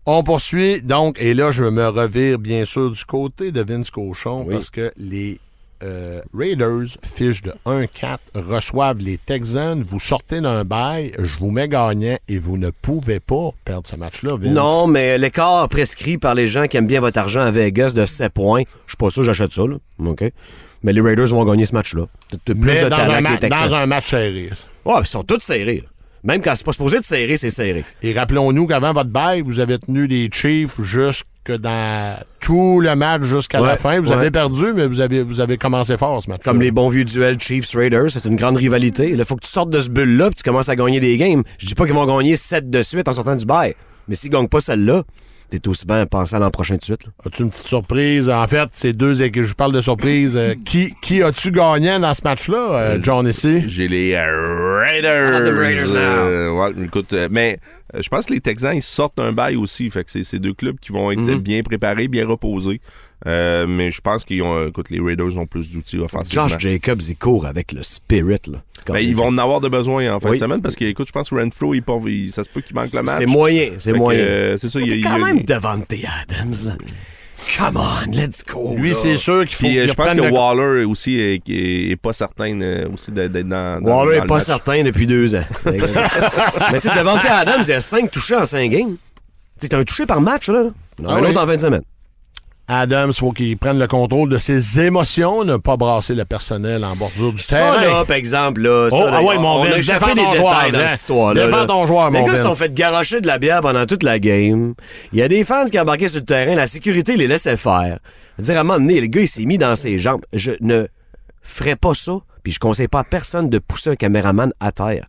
On poursuit donc, et là, je me revire bien sûr du côté de Vince Cochon Oui. parce que les euh, Raiders, fiche de 1-4, reçoivent les Texans. Vous sortez d'un bail, je vous mets gagnant et vous ne pouvez pas perdre ce match-là, Vince. Non, mais l'écart prescrit par les gens qui aiment bien votre argent à Vegas de 7 points, je suis pas sûr j'achète ça, là. OK? Mais les Raiders vont gagner ce match-là. Plus Mais de dans talent un, que ma- les Texans. dans un match serré. Ouais, ils sont tous serrés. là. Même quand c'est pas supposé être serré, c'est serré. Et rappelons-nous qu'avant votre bail, vous avez tenu les Chiefs jusque dans tout le match jusqu'à la fin. Vous ouais. avez perdu, mais vous avez, vous avez commencé fort ce match. Comme les bons vieux duels Chiefs-Raiders, c'est une grande rivalité. Il faut que tu sortes de ce bulle-là puis tu commences à gagner des games. Je dis pas qu'ils vont gagner 7 de suite en sortant du bail. Mais s'ils gagnent pas celle-là, t'es aussi bien à penser à l'an prochain de suite. là. As-tu une petite surprise? En fait, c'est deux équipes. Je parle de surprise. Euh, qui qui as-tu gagnant dans ce match-là, euh, John, ici? J'ai les euh, Raiders. Ah, the Raiders now. Euh, ouais, écoute, euh, mais euh, je pense que les Texans, ils sortent un bail aussi. Fait que c'est ces deux clubs qui vont être Mhm. bien préparés, bien reposés. Euh, mais je pense qu'ils ont, écoute, les Raiders ont plus d'outils offensivement. Josh Jacobs, il court avec le spirit. Là. Ben, il ils vont en avoir de besoin en fin Oui. de semaine parce que, écoute, je pense que Renfro, il, part- il- ça se peut qu'il manque le match. C'est moyen, c'est moyen. euh, c'est ça, il y t'es y quand même Devante Adams. Là. Come on, let's go. Lui, c'est sûr qu'il faut Puis euh, je pense que le- Waller aussi est, est- est pas certain euh, aussi d'être dans, dans- Waller dans est le pas match. certain depuis deux ans. Mais tu sais, Devante Adams, il a 5 touchés en 5 games. C'est un touché par match, là. Il y en a Ah un oui. autre en 20 semaines. Adams, il faut qu'il prenne le contrôle de ses émotions, ne pas brasser le personnel en bordure du Ça, terrain. là, par exemple, là. ça, Oh, là, ah ouais, on- mon on a Vince, échappé défends des détails joueur, dans hein? cette histoire-là. Défends ton joueur, Les mon gars se sont Vince. fait garocher de la bière pendant toute la game. Il y a des fans qui embarquaient sur le terrain. La sécurité les laissait faire. Dire, à un moment donné, le gars, il s'est mis dans ses jambes. Je ne ferais pas ça. Puis je conseille pas à personne de pousser un caméraman à terre.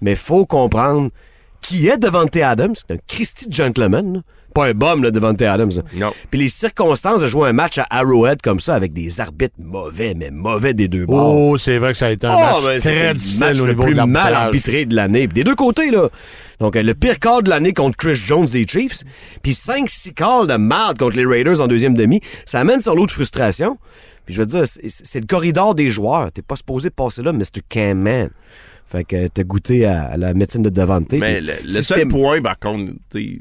Mais faut comprendre qui est Devante Adams. C'est un Christy gentleman. Pas un bum, là, Devante Adams. là. Non. Puis les circonstances de jouer un match à Arrowhead comme ça avec des arbitres mauvais, mais mauvais des deux bords. Oh, c'est vrai que ça a été un Oh, match très le difficile match au le niveau plus de mal arbitré de l'année. Des deux côtés, là. Donc, euh, le pire call de l'année contre Chris Jones des Chiefs, puis 5-6 calls de merde contre les Raiders en deuxième demi. Ça amène son lot de frustration. Puis je veux dire, c'est le corridor des joueurs. T'es pas supposé passer là, Mr. Camman. Fait que t'as goûté à, à la médecine de Devante. Mais le, seul point, par contre,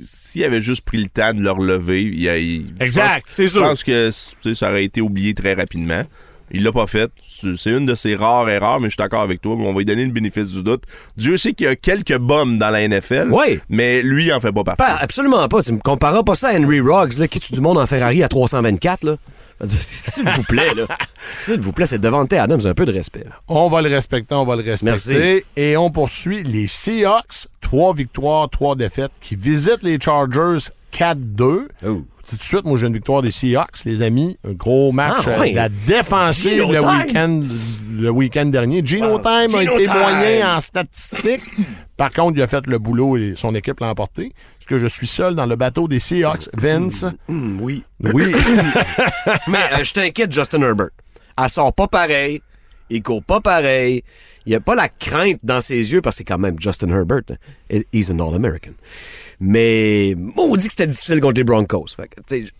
s'il avait juste pris le temps de le relever, il, a- il- je Exact, pense- c'est sûr. Je pense que ça aurait été oublié très rapidement. Il l'a pas fait. C'est une de ses rares erreurs, mais je suis d'accord avec toi. On va lui donner le bénéfice du doute. Dieu sait qu'il y a quelques bombes dans la NFL. Ouais. Mais lui, il en fait pas partie. Pas- absolument pas. Tu me compareras pas ça à Henry Ruggs, là, qui tue du monde en Ferrari à 324, là. S'il vous plaît, là. S'il vous plaît, c'est devant Adams, un peu de respect. On va le respecter, on va le respecter. Merci. Et on poursuit les Seahawks, trois victoires, trois défaites, qui visitent les Chargers 4-2. Oh. Tout de suite, moi, j'ai une victoire des Seahawks, les amis. Un gros match Ah, euh, ouais. la défensive Gino le week-end le week-end dernier. Gino Time a été Time. moyen en statistiques. Par contre, il a fait le boulot et son équipe l'a emporté. Parce que je suis seul dans le bateau des Seahawks? Vince, Hum, oui. oui. Mais euh, je t'inquiète, Justin Herbert. Elle sort pas pareil. Il court pas pareil. Il n'y a pas la crainte dans ses yeux parce que c'est quand même Justin Herbert. He's an All-American. Mais maudit que c'était difficile contre les Broncos.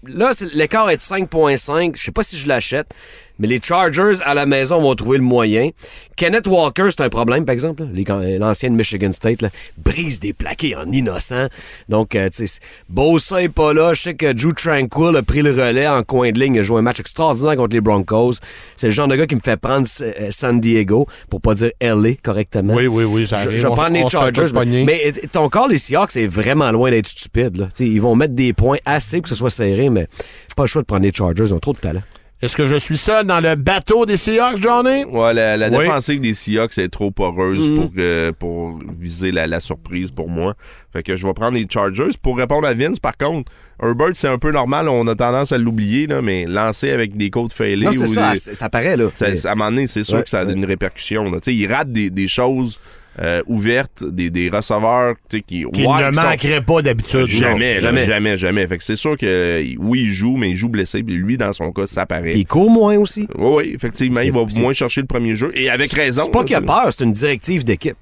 Là, l'écart est de 5.5. Je sais pas si je l'achète. Mais les Chargers à la maison vont trouver le moyen. Kenneth Walker, c'est un problème, par exemple. euh, L'ancien de Michigan State là, brise des plaqués en innocent. Donc, euh, tu sais, Bosa est pas là. Je sais que Drew Tranquil a pris le relais en coin de ligne. Il a joué un match extraordinaire contre les Broncos. C'est le genre de gars qui me fait prendre euh, San Diego, pour pas dire LA correctement. Oui, oui, oui, ça Je, arrive. je vais On- prendre les Chargers. Mais, mais, euh, ton corps, les Seahawks, est vraiment loin d'être stupide. Là. Ils vont mettre des points assez pour que ce soit serré, mais pas le choix de prendre les Chargers. Ils ont trop de talent. Est-ce que je suis seul dans le bateau des Seahawks, Johnny? Ouais, la, la Oui. défensive des Seahawks est trop poreuse Mhm. pour, que- pour viser la, la surprise pour moi. Fait que je vais prendre les Chargers. Pour répondre à Vince, par contre, Herbert, c'est un peu normal. On a tendance à l'oublier, là, mais lancer avec des côtes failées Non, c'est ou ça. des- Ça, ça paraît, là. ça- à un moment donné, c'est sûr Ouais, que ça a ouais. une répercussion. Là. Tu sais, Il rate des, des choses euh, ouvertes, des, des receveurs tu sais, qui, Qui ouais, ne manquerait pas d'habitude. Jamais, Non. là, jamais, jamais, Fait que c'est sûr que euh, oui, il joue, mais il joue blessé. Puis lui, dans son cas, ça paraît. Puis il court moins aussi. Oui, oui, effectivement, il va moins chercher le premier jeu. Et avec raison. C'est pas qu'il a c'est- peur, c'est une directive d'équipe.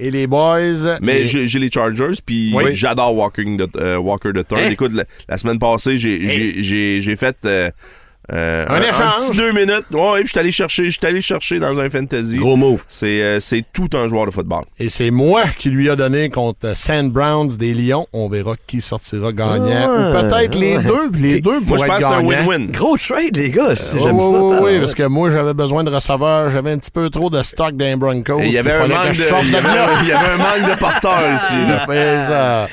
Et les boys. Mais les- j'ai les Chargers, puis Oui. j'adore Walking the, euh, Walker the Third. Hein? Écoute, la, la semaine passée, j'ai j'ai- j'ai- j'ai fait euh, euh, Un échange. petit deux minutes. Ouais, puis je suis allé chercher, je suis allé chercher dans un fantasy. Gros move. C'est euh, c'est tout un joueur de football. Et c'est moi qui lui a donné contre Sand Browns des Lions. On verra qui sortira gagnant. Ah, Ou peut-être les deux. puis Les deux Moi, pourraient je pense c'est un win-win. Gros trade, les gars. si Oui, J'aime ça. oui, oui, parce que moi, j'avais besoin de receveurs. J'avais un petit peu trop de stock d'un Broncos. Il y avait un fallait manque que je de, sorte il y de avait, là. il y avait un manque de porteurs ici. là.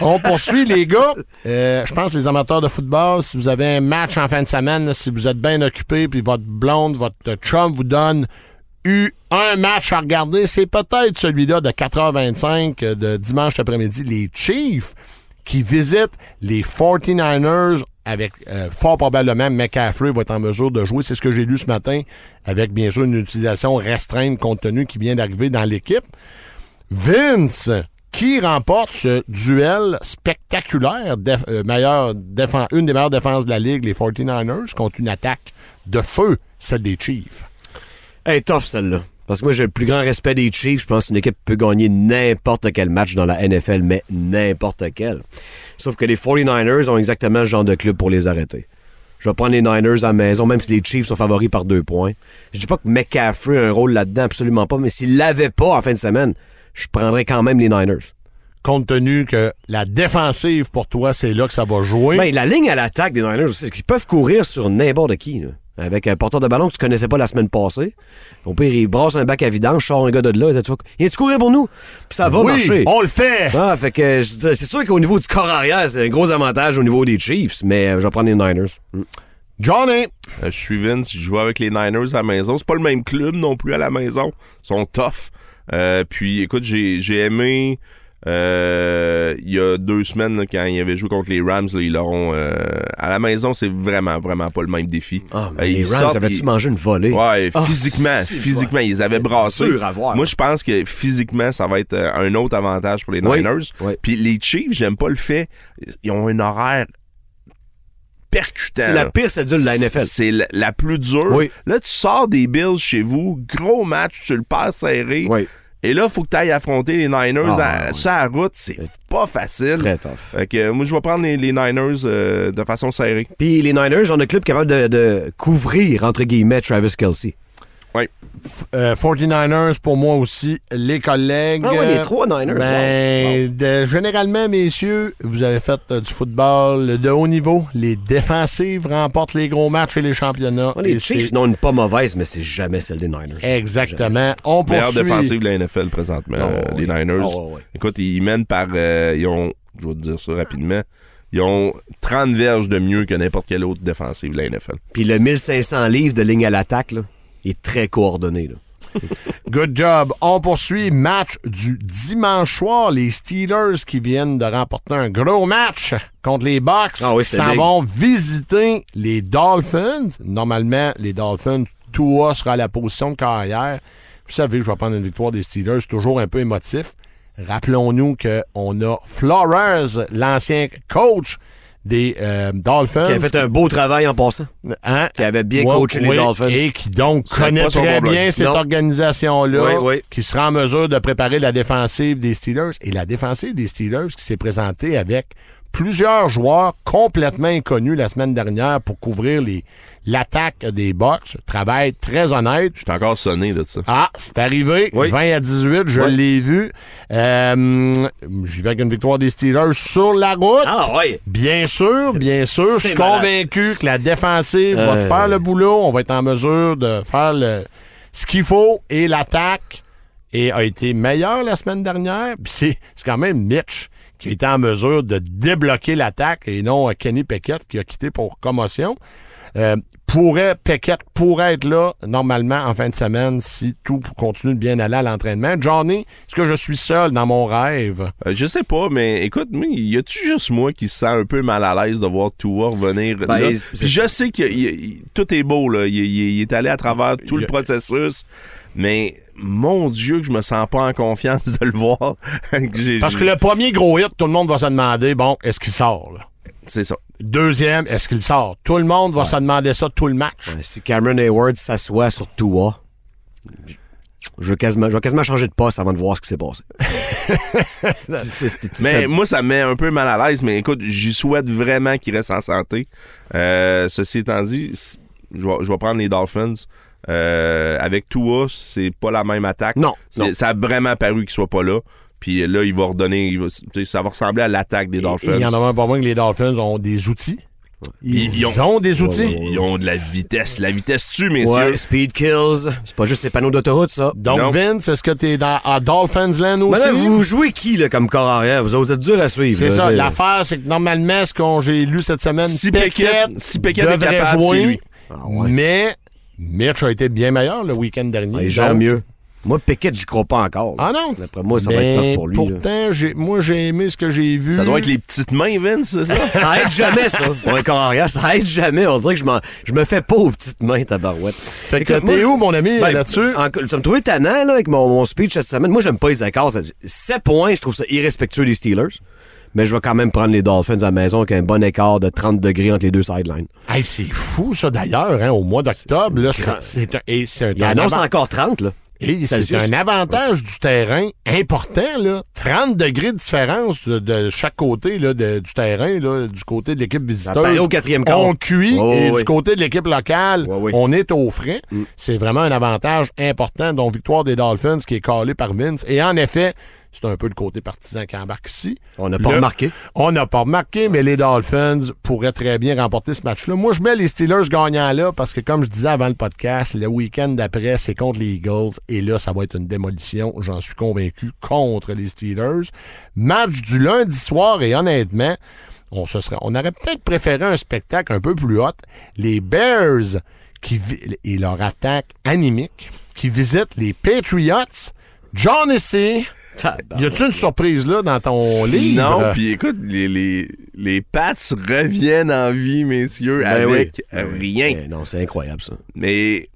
On poursuit, les gars. Euh, je pense, les amateurs de football, si vous avez un match en fin de semaine, si vous êtes bien occupé, puis votre blonde, votre chum vous donne eu un match à regarder, c'est peut-être celui-là de 4h25 euh, de dimanche après-midi, les Chiefs qui visitent les 49ers avec euh, fort probablement McCaffrey va être en mesure de jouer. C'est ce que j'ai lu ce matin avec bien sûr une utilisation restreinte compte tenu qui vient d'arriver dans l'équipe. Vince, qui remporte ce duel spectaculaire, euh, une des meilleures défenses de la Ligue, les 49ers, contre une attaque de feu, celle des Chiefs? Hey, tough celle-là. Parce que moi, j'ai le plus grand respect des Chiefs. Je pense qu'une équipe peut gagner n'importe quel match dans la NFL, mais n'importe quel. Sauf que les 49ers ont exactement le genre de club pour les arrêter. Je vais prendre les Niners à la maison, même si les Chiefs sont favoris par deux points. Je dis pas que McCaffrey a un rôle là-dedans, absolument pas, mais s'il l'avait pas en fin de semaine, je prendrais quand même les Niners. Compte tenu que la défensive, pour toi, c'est là que ça va jouer. Ben, la ligne à l'attaque des Niners, c'est qu'ils peuvent courir sur n'importe qui. là. Avec un porteur de ballon que tu connaissais pas la semaine passée. Au pire, il brasse un bac à vidange, sort un gars de là, et tu vas, viens-tu courir pour nous? Puis ça va oui, marcher. on le fait! Ah, fait que c'est sûr qu'au niveau du corps arrière, c'est un gros avantage au niveau des Chiefs, mais euh, je vais prendre les Niners. Mm. Johnny, Euh, je suis Vince, je joue avec les Niners à la maison. C'est pas le même club non plus à la maison. Ils sont tough. Euh, puis écoute, j'ai j'ai aimé euh, il y a deux semaines là, quand ils avaient joué contre les Rams, là, ils l'auront euh, à la maison, c'est vraiment vraiment pas le même défi. Ah, Euh, mais les ils Rams, sortent, avaient-tu ils- mangé une volée? Ouais, Ah, physiquement, physiquement, vrai. ils avaient brassé. à voir. Moi, je pense que physiquement, ça va être euh, un autre avantage pour les Oui, Niners. oui. Puis les Chiefs, j'aime pas le fait, ils ont un horaire percutant. C'est la pire cédule de la NFL. C'est la, la plus dure. Oui. Là, tu sors des Bills chez vous, gros match, tu le passes serré. Oui, Et là, faut que tu ailles affronter les Niners Ah, à, oui. sur la route. C'est pas facile. très tough. Fait que, moi, je vais prendre les, les Niners euh, de façon serrée. Puis les Niners ont un club capable de, de couvrir, entre guillemets, Travis Kelsey. Oui. Euh, 49ers, pour moi aussi, les collègues. Ah oui, les trois Niners. Ben, de- généralement, messieurs, vous avez fait euh, du football de haut niveau. Les défensives remportent les gros matchs et les championnats. Ah, les Et Chiefs c'est- n'ont une pas mauvaise, mais c'est jamais celle des Niners. Exactement. On Meilleure poursuit. défensive de la NFL présentement, Oh, euh, oui. les Niners. Oh, oui. Écoute, ils mènent par. euh, ils ont. Je vais te dire ça rapidement. Ils ont 30 verges de mieux que n'importe quelle autre défensive de la NFL. Puis le 1500 livres de ligne à l'attaque, là, est très coordonné. Là. Good job. On poursuit. Match du dimanche soir. Les Steelers qui viennent de remporter un gros match contre les Bucks Ah oui, s'en vont visiter les Dolphins. Normalement, les Dolphins, Tua sera à la position de carrière. Vous savez que je vais prendre une victoire des Steelers. Toujours un peu émotif. Rappelons-nous qu'on a Flores, l'ancien coach des euh, Dolphins. Qui a fait un beau travail en passant. Hein? Qui avait bien Ouais, coaché les Dolphins. Et qui donc connaît très bien cette organisation-là, Oui, oui. qui sera en mesure de préparer la défensive des Steelers. Et la défensive des Steelers qui s'est présentée avec plusieurs joueurs complètement inconnus la semaine dernière pour couvrir les l'attaque des Bucks. Travail très honnête. Je suis encore sonné de ça. Ah, c'est arrivé. Oui. 20 à 18, je Oui. l'ai vu. Euh, J'y vais avec une victoire des Steelers sur la route. Ah ouais. Bien sûr, bien sûr. Je suis convaincu que la défensive va Euh. faire le boulot. On va être en mesure de faire le- ce qu'il faut et l'attaque et a été meilleure la semaine dernière. C'est c'est quand même Mitch qui été en mesure de débloquer l'attaque et non euh, Kenny Peckett qui a quitté pour commotion. Euh, pourrait, Peckett pourrait être là normalement en fin de semaine si tout continue de bien aller à l'entraînement. Johnny, est-ce que je suis seul dans mon rêve? Euh, je sais pas, mais écoute, mais y a-tu juste moi qui se sens un peu mal à l'aise de voir Tua revenir Ben, là? c'est- Puis je sais que y- y- tout est beau, là. Il, est allé à travers tout le processus, mais mon Dieu que je me sens pas en confiance de le voir. Parce que le premier gros hit, tout le monde va se demander, bon, est-ce qu'il sort? là? C'est ça. Deuxième, est-ce qu'il sort? Tout le monde va se demander ça tout le match. Ouais, Si Cameron Hayward s'assoit sur Tua, je vais, quasiment, je vais quasiment changer de poste avant de voir ce qui s'est passé. Mais moi, ça me met un peu mal à l'aise, mais écoute, j'y souhaite vraiment qu'il reste en santé. Euh, ceci étant dit, je vais, je vais prendre les Dolphins. Euh, avec Tua, c'est pas la même attaque. Non, non. Ça a vraiment paru qu'il soit pas là. Puis là, il va redonner. il va- ça va ressembler à l'attaque des Dolphins. Il y en a même pas moins que les Dolphins ont des outils. Ils, Ils ont- ont, des outils. Ils ont de la vitesse. La vitesse tue, messieurs. Ouais, speed kills. C'est pas juste ces panneaux d'autoroute, ça. Donc, Non. Vince, est-ce que tu es dans, à Dolphins Land aussi? Maintenant, vous jouez qui là, comme corps arrière? Vous êtes dur à suivre. C'est là, ça. L'affaire, c'est que normalement, ce qu'on j'ai lu cette semaine, Si Pickett si Pickett est devrait capable, jouer, lui. Ah ouais. mais Mitch a été bien meilleur le week-end dernier. Il gère mieux. Moi, Pickett, j'y crois pas encore. là. Ah non? D'après moi, ça va Mais être tough pour lui. Pourtant, j'ai- moi, j'ai aimé ce que j'ai vu. Ça doit être les petites mains, Vince, c'est ça? Ça aide jamais, ça. Pour un corps arrière, ça aide jamais. On dirait que je, m'en- je me fais pas aux petites mains, tabarouette. Fait que t'es moi- où, mon ami, Ben, là-dessus? en- Ça me trouvait tannant là, avec mon, mon speech cette semaine. Moi, j'aime pas les accords. 7 points, je trouve ça irrespectueux des Steelers. Mais je vais quand même prendre les Dolphins à la maison avec un bon écart de 30 degrés entre les deux sidelines. Hey, c'est fou, ça, d'ailleurs, hein, au mois d'octobre. là, c'est- C'est un, et c'est un, Il annonce encore 30, là. Et c'est un avantage du terrain important, là. 30 degrés de différence de, de chaque côté là, de- du terrain, là, du côté de l'équipe visiteuse. au quatrième. On cuit et du côté de l'équipe locale, on est au frais. C'est vraiment un avantage important. Donc, victoire des Dolphins qui est calée par Vince. Et en effet, c'est un peu le côté partisan qui embarque ici. On n'a pas Le- remarqué. On n'a pas remarqué, mais les Dolphins pourraient très bien remporter ce match-là. Moi, je mets les Steelers gagnants là parce que, comme je disais avant le podcast, le week-end d'après, c'est contre les Eagles. Et là, ça va être une démolition, j'en suis convaincu, contre les Steelers. Match du lundi soir et honnêtement, on, se serait, on aurait peut-être préféré un spectacle un peu plus hot. Les Bears qui et leur attaque animique qui visitent les Patriots. John C. Y a-tu une surprise là dans ton livre? Non, puis écoute, les, les, les Pats reviennent en vie, messieurs, Ben avec oui. Ben rien. Eh non, c'est incroyable, ça. Mais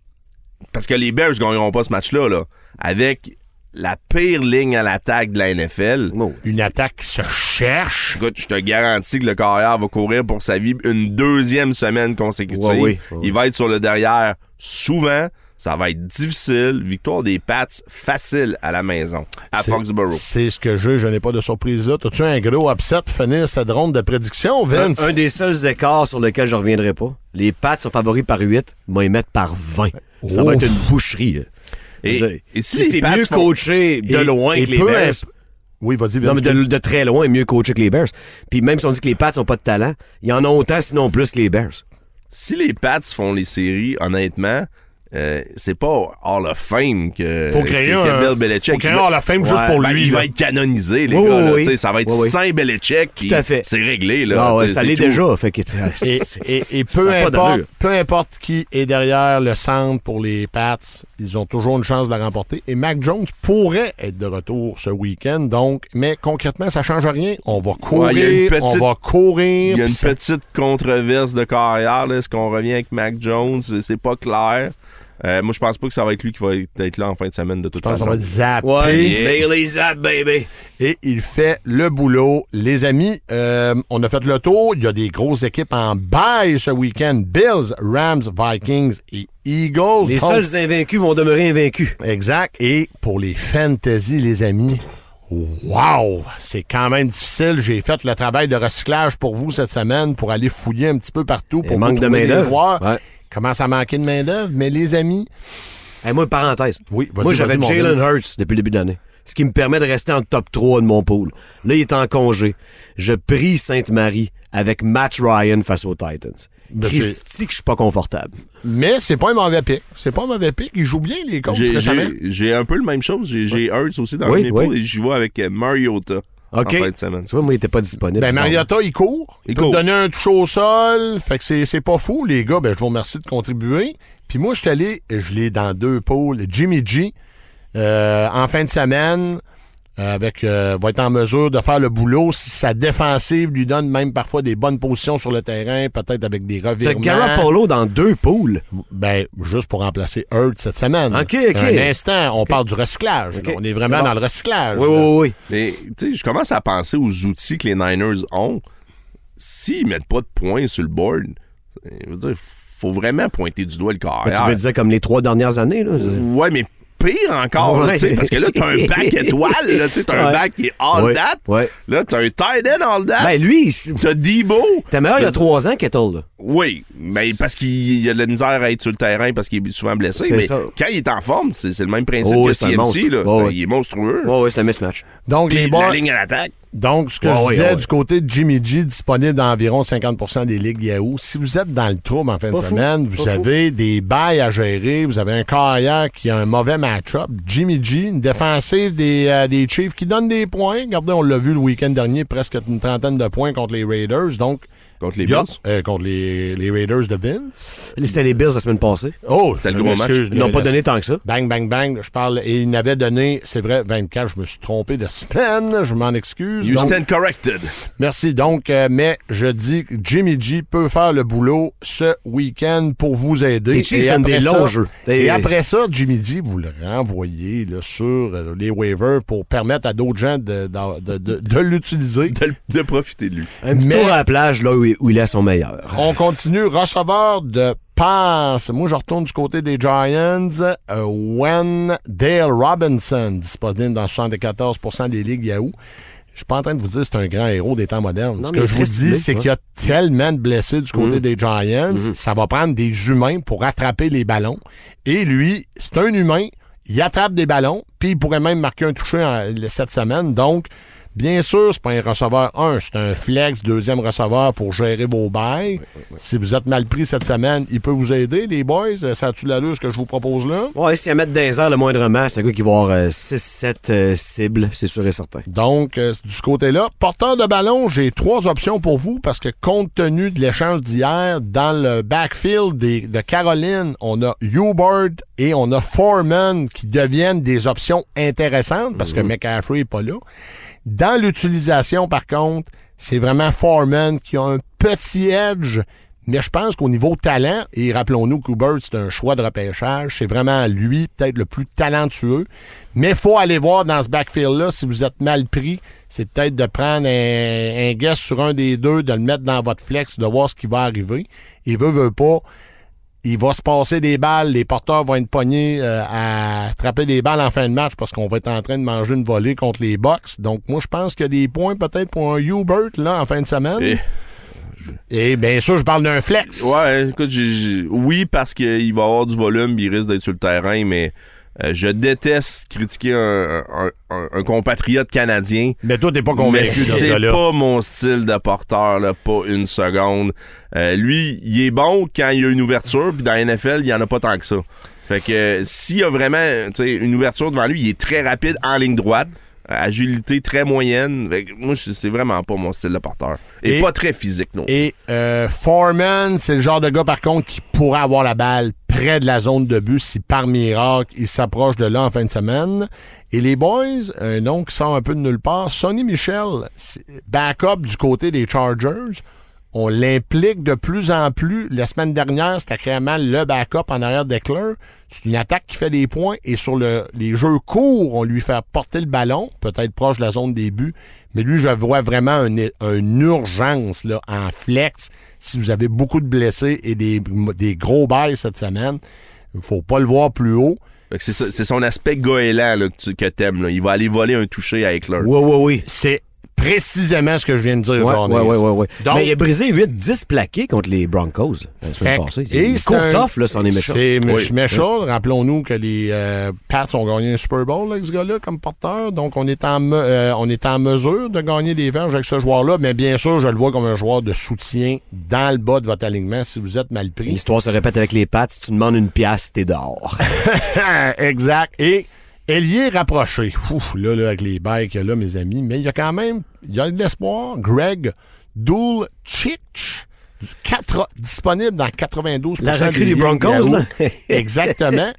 parce que les Bears gagneront pas ce match-là, là, avec la pire ligne à l'attaque de la NFL. Une attaque qui se cherche. Écoute, je te garantis que le carrière va courir pour sa vie une deuxième semaine consécutive. Ouais, oui, ouais, Il va être sur le derrière souvent. Ça va être difficile. Victoire des Pats facile à la maison, à Foxborough. C'est ce que j'ai, je n'ai pas de surprise là. T'as-tu un gros upset pour finir cette ronde de prédiction, Un, Vince? un des seuls écarts sur lesquels je reviendrai pas. Les Pats sont favoris par 8, moi ils mettent par 20. Ça va Ouf. être une boucherie. là. Et, veux dire, et si c'est les Pats mieux font- coaché de Et- loin et que les Bears. imp- Oui, vas-y, Non, mais de, de très loin, mieux coaché que les Bears. Puis même si on dit que les Pats n'ont pas de talent, il y en a autant, sinon plus que les Bears. si les Pats font les séries, honnêtement, euh, c'est pas Hall of Fame que, Faut créer que, un- que Bill Belichick. faut créer va- Hall of Fame juste Ouais, pour Ben, lui. il là. va être canonisé, les Oui, gars. oui, là, oui. Tu sais, Ça va être Oui, oui. Saint Belichick. puis à fait. C'est réglé. Là, Ah ouais, ça l'est tout. déjà. Fait que, Et, et- peu, importe, peu importe qui est derrière le centre pour les Pats, ils ont toujours une chance de la remporter. Et Mac Jones pourrait être de retour ce week-end. Donc, mais concrètement, ça change rien. On va courir, Ouais, il y a une petite- on va courir. Il y a une ça- petite controverse de carrière. là. Est-ce qu'on revient avec Mac Jones? C'est pas clair. Euh, moi, je pense pas que ça va être lui qui va être- là en fin de semaine de toute Je pense façon. qu'on va zapper. Ouais, Yeah. Bailey Zapp, baby. Et il fait le boulot. Les amis, euh, on a fait le tour. Il y a des grosses équipes en bail ce week-end. Bills, Rams, Vikings et Eagles. Les Donc, seuls invaincus vont demeurer invaincus. Exact. Et pour les fantasy, les amis, wow! C'est quand même difficile. J'ai fait le travail de recyclage pour vous cette semaine pour aller fouiller un petit peu partout pour vous manque de trouver des joueurs. Ouais. Commence à manquer de main-d'œuvre, mais les amis, Hey, moi, parenthèse. Oui, vas-y, Moi, j'avais Jalen. Hurts depuis le début de l'année. Ce qui me permet de rester en top 3 de mon pool. Là, il est en congé. Je prie Sainte-Marie avec Matt Ryan face aux Titans. Ben, Christy que je suis pas confortable. mais c'est pas un mauvais pic. C'est pas un mauvais pic. Il joue bien les coachs J'ai- un peu le même chose. J'ai Hurts aussi dans Oui, mes oui. poules et je joue avec Mariota OK. en fin de semaine. Tu vois, moi, il était pas disponible. Ben. Mariota, il court. Il, Il peut court. te donner un touche au sol. Fait que c'est, c'est pas fou, les gars. Ben, je vous remercie de contribuer. Puis moi, je suis allé, je l'ai dans deux pôles. Jimmy G, euh, en fin de semaine, euh, avec, euh, va être en mesure de faire le boulot si sa défensive lui donne même parfois des bonnes positions sur le terrain, peut-être avec des T'as revirements. Garoppolo dans deux poules. Ben, juste pour remplacer Hurt cette semaine. OK, OK. Un instant, on parle du recyclage. On est vraiment bon. dans le recyclage. Oui, là. oui, oui. Mais tu sais, je commence à penser aux outils que les Niners ont. S'ils mettent pas de points sur le board, euh, je veux dire, faut vraiment pointer du doigt le Ben, carrière. tu veux dire comme les trois dernières années, là? Ouais, mais pire encore, Ouais. parce que là, t'as un bac étoile, là, tu sais, t'as un Ouais. bac qui est all Ouais, that. ouais. Là, t'as un tight end all that. Ben, lui, T'as Debo. t'es meilleur il y a trois ans, Kettle, là. Oui, mais parce qu'il a de la misère à être sur le terrain parce qu'il est souvent blessé. C'est Mais ça. quand il est en forme, c'est c'est le même principe Oh, que CMC. Là. Oh, oui. Il est monstrueux. Ouais, ouais, c'est un mismatch. Donc, Puis les boys, la ligne à l'attaque. Donc, ce que Ouais, je disais ouais. du côté de Jimmy G, disponible dans environ 50% des ligues Yahoo. Si vous êtes dans le trouble en fin de fou, semaine, vous fou. avez des bails à gérer, vous avez un carrière qui a un mauvais match-up. Jimmy G, une défensive des, euh, des Chiefs qui donne des points. Regardez, on l'a vu le week-end dernier, presque une trentaine de points contre les Raiders. Donc, Contre les Bills? euh, contre les, les Raiders de Vince. C'était les Bills la semaine passée. Oh, C'était le je gros m'excuse, Ils n'ont pas donné tant que ça. Bang, bang, bang. Je parle. Et il n'avait donné, c'est vrai, 24. Je me suis trompé de semaine. Je m'en excuse. You Donc, stand corrected. Merci. Donc, euh, mais je dis que Jimmy G peut faire le boulot ce week-end pour vous aider. Et des après longs ça- jeux. Et après ça, Jimmy G, vous le renvoyez là, sur euh, les waivers pour permettre à d'autres gens de, de, de- de- de l'utiliser. De, de profiter de lui. Un petit Mais- tour à la plage, là où il, où il est à son meilleur. On continue. Receveur de passe. Moi, je retourne du côté des Giants. Euh, Wendell Robinson, disponible dans 74% des ligues Yahoo. Je suis pas en train de vous dire que c'est un grand héros des temps modernes. Non, Ce que je vous dis, c'est ouais. qu'il y a tellement de blessés du côté Mhm. des Giants. Ça va prendre des humains pour attraper les ballons. Et lui, c'est un humain. Il attrape des ballons, puis il pourrait même marquer un toucher en- cette semaine. Donc, bien sûr, c'est pas un receveur 1, c'est un flex, deuxième receveur pour gérer vos bails. Si vous êtes mal pris cette semaine, il peut vous aider, les boys. Euh, Ça a-tu l'allure ce que je vous propose là? Ouais, si à mettre des airs le moindrement, c'est un gars qui va avoir 6-7 cibles, c'est sûr et certain. Donc, euh, du ce côté-là, porteur de ballon, j'ai trois options pour vous parce que compte tenu de l'échange d'hier, dans le backfield des- de Caroline, on a Hubert et on a Foreman qui deviennent des options intéressantes parce que McCaffrey n'est pas là. Dans l'utilisation, par contre, c'est vraiment Foreman qui a un petit edge. Mais je pense qu'au niveau talent, et rappelons-nous qu'Hubert, c'est un choix de repêchage, c'est vraiment lui, peut-être le plus talentueux. Mais il faut aller voir dans ce backfield-là, si vous êtes mal pris, c'est peut-être de prendre un, un sur un des deux, de le mettre dans votre flex, de voir ce qui va arriver. Et veut, veut pas, il va se passer des balles, les porteurs vont être pognés euh, à attraper des balles en fin de match parce qu'on va être en train de manger une volée contre les Bucks. Donc, moi, je pense qu'il y a des points peut-être pour un Hubert là, en fin de semaine. Eh. Et bien sûr, je parle d'un flex. Ouais, écoute, oui, parce qu'il va avoir du volume, il risque d'être sur le terrain, mais euh, je déteste critiquer un, un- un- un compatriote canadien. Mais toi, t'es pas convaincu c'est pas mon style de porteur, là, pas une seconde. Euh, lui, il est bon quand il y a une ouverture, puis dans la NFL, il y en a pas tant que ça. Fait que euh, s'il y a vraiment une ouverture devant lui, il est très rapide en ligne droite. Agilité très moyenne. Fait que moi, c'est vraiment pas mon style de porteur. Et, Et- pas très physique, non. Et euh, Foreman, c'est le genre de gars, par contre, qui pourrait avoir la balle près de la zone de but si par miracle il s'approche de là en fin de semaine. Et les Boys, un nom qui sort un peu de nulle part, Sonny Michel, backup du côté des Chargers. On l'implique de plus en plus. La semaine dernière, c'était clairement le backup en arrière d'Eckler. C'est une attaque qui fait des points et sur le- les jeux courts, on lui fait porter le ballon, peut-être proche de la zone des buts. Mais lui, je vois vraiment une, une urgence là, en flex. Si vous avez beaucoup de blessés et des, des gros bails cette semaine, il faut pas le voir plus haut. Fait que C'est son aspect goéland là, que, tu, que t'aimes. là. Il va aller voler un toucher avec Eckler. Oui, oui, oui. C'est précisément ce que je viens de dire. Ouais, Barney. ouais, ouais, ouais, ouais. Donc- Mais il a brisé 8-10 plaqués contre les Broncos la semaine passée. et c'est tough, là, c'en est méchant. C'est Oui. méchant. Rappelons-nous que les euh, Pats ont gagné un Super Bowl avec ce gars-là comme porteur. Donc, on est, en euh, on est en mesure de gagner des verges avec ce joueur-là. Mais bien sûr, je le vois comme un joueur de soutien dans le bas de votre alignement si vous êtes mal pris. L'histoire se répète avec les pattes. Si tu demandes une pièce, t'es dehors. exact. Et Ailier rapproché. Ouf, là, là, avec les y a là, mes amis. Mais il y a quand même, il y a de l'espoir. Greg Dulcich, disponible dans 92 La recrue des des Broncos, là. Exactement.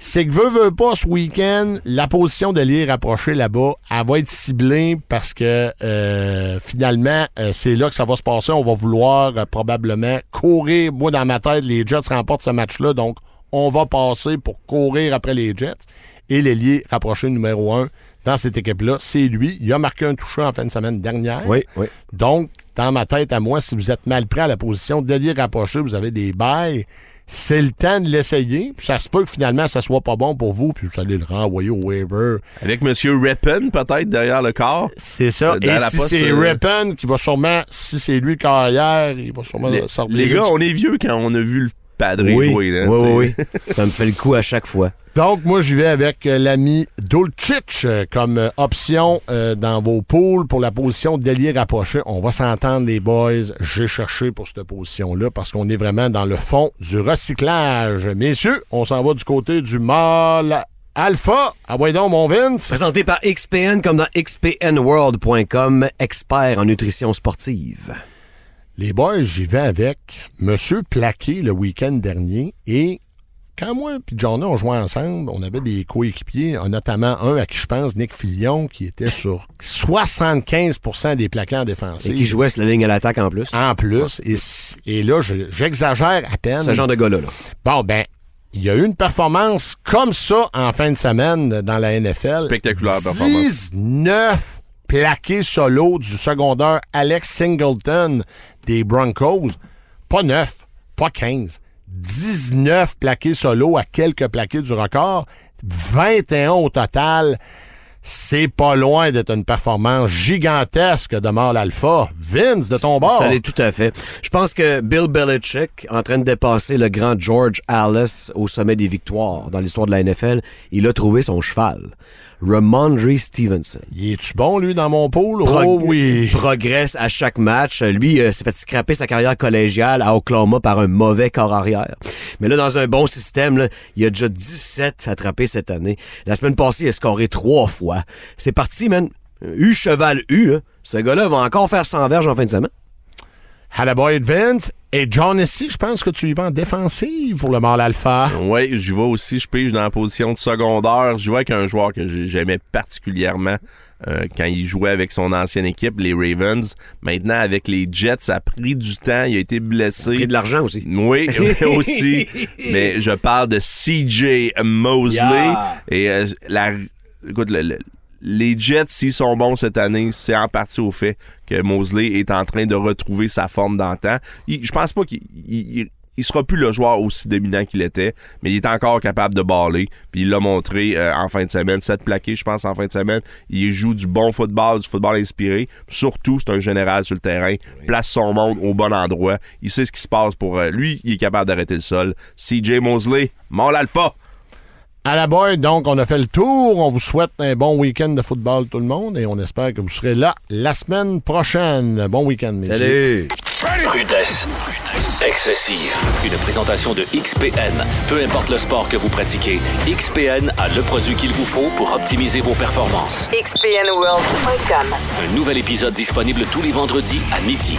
C'est que veut, veut pas, ce week-end, la position de l'île rapproché là-bas, elle va être ciblée parce que euh, finalement, euh, c'est là que ça va se passer. On va vouloir euh, probablement courir. Moi, dans ma tête, les Jets remportent ce match-là, donc on va passer pour courir après les Jets. Et l'ailier rapproché numéro un dans cette équipe-là, c'est lui. Il a marqué un toucher en fin de semaine dernière. oui, oui. Donc, dans ma tête à moi, si vous êtes mal prêt à la position d'ailier rapproché, vous avez des bails, c'est le temps de l'essayer. Puis Ça se peut que finalement, ça soit pas bon pour vous, puis vous allez le renvoyer au waiver. Avec M. Rippon, peut-être, derrière le corps? C'est ça. Euh, Et la si c'est euh, Rippon qui va sûrement, si c'est lui carrière, il va sûrement Les, sortir. les gars, on est vieux quand on a vu le padré Oui, jouer. Là, oui, oui, oui. Ça me fait le coup à chaque fois. Donc, moi, je vais avec euh, l'ami Dulcich euh, comme euh, option euh, dans vos pools pour la position d'ailier rapproché. On va s'entendre, les boys. J'ai cherché pour cette position-là parce qu'on est vraiment dans le fond du recyclage. Messieurs, on s'en va du côté du mâle alpha. Ah, ouais donc, mon Vince? Présenté par XPN comme dans xpnworld.com, expert en nutrition sportive. Les boys, j'y vais avec Monsieur Plaqué le week-end dernier et quand moi et Johnny on jouait ensemble, on avait des coéquipiers, notamment un à qui je pense, Nick Filion, qui était sur 75% des plaqués en défensive. Et qui jouait sur la ligne à l'attaque en plus. En plus, et, là, je- j'exagère à peine. Ce genre de gars-là. là. Bon, ben, il y a eu une performance comme ça en fin de semaine dans la NFL. Spectaculaire performance. 19 plaqués solo du secondaire Alex Singleton des Broncos. Pas 9, pas 15. 19 plaqués solo à quelques plaqués du record. 21 au total. C'est pas loin d'être une performance gigantesque de Mâle Alpha. Vince, de ton bord. Ça l'est tout à fait. Je pense que Bill Belichick, en train de dépasser le grand George Alice au sommet des victoires dans l'histoire de la NFL, il a trouvé son cheval. Ramondre Stevenson. Il est-tu bon, lui, dans mon pool? Prog- oh oui. progresse à chaque match. Lui euh, s'est fait scraper sa carrière collégiale à Oklahoma par un mauvais corps arrière. Mais là, dans un bon système, là, il a déjà 17 attrapés cette année. La semaine passée, il a scoré trois fois. C'est parti, man. U cheval U. là. Ce gars-là va encore faire 100 verges en fin de semaine. Halaboy Vince. Et John ici, je pense que tu y vas en défensive pour le mâle alpha. Oui, je vais aussi, je pige dans la position de secondaire. Je vais avec un joueur que j'ai- j'aimais particulièrement euh, quand il jouait avec son ancienne équipe, les Ravens. Maintenant, avec les Jets, ça a pris du temps. Il a été blessé. Pris de l'argent aussi. Oui, aussi. Mais je parle de CJ Mosley. Yeah. Et euh, la, écoute, le- le- les Jets, s'ils sont bons cette année, c'est en partie au fait que Mosley est en train de retrouver sa forme d'antan. Je pense pas qu'il il- il- il sera plus le joueur aussi dominant qu'il était, mais il est encore capable de baller. Puis il l'a montré euh, en fin de semaine, Sept plaqués, je pense, en fin de semaine. Il joue du bon football, du football inspiré. Surtout, c'est un général sur le terrain. Place son monde au bon endroit. Il sait ce qui se passe pour euh, lui. Il est capable d'arrêter le sol. CJ Mosley, mon alpha. À la boy, donc, on a fait le tour. On vous souhaite un bon week-end de football, tout le monde, et on espère que vous serez là la semaine prochaine. Bon week-end, messieurs. Salut! Rudesse. Excessive. Une présentation de XPN. Peu importe le sport que vous pratiquez, XPN a le produit qu'il vous faut pour optimiser vos performances. XPNWorld.com. Un nouvel épisode disponible tous les vendredis à midi.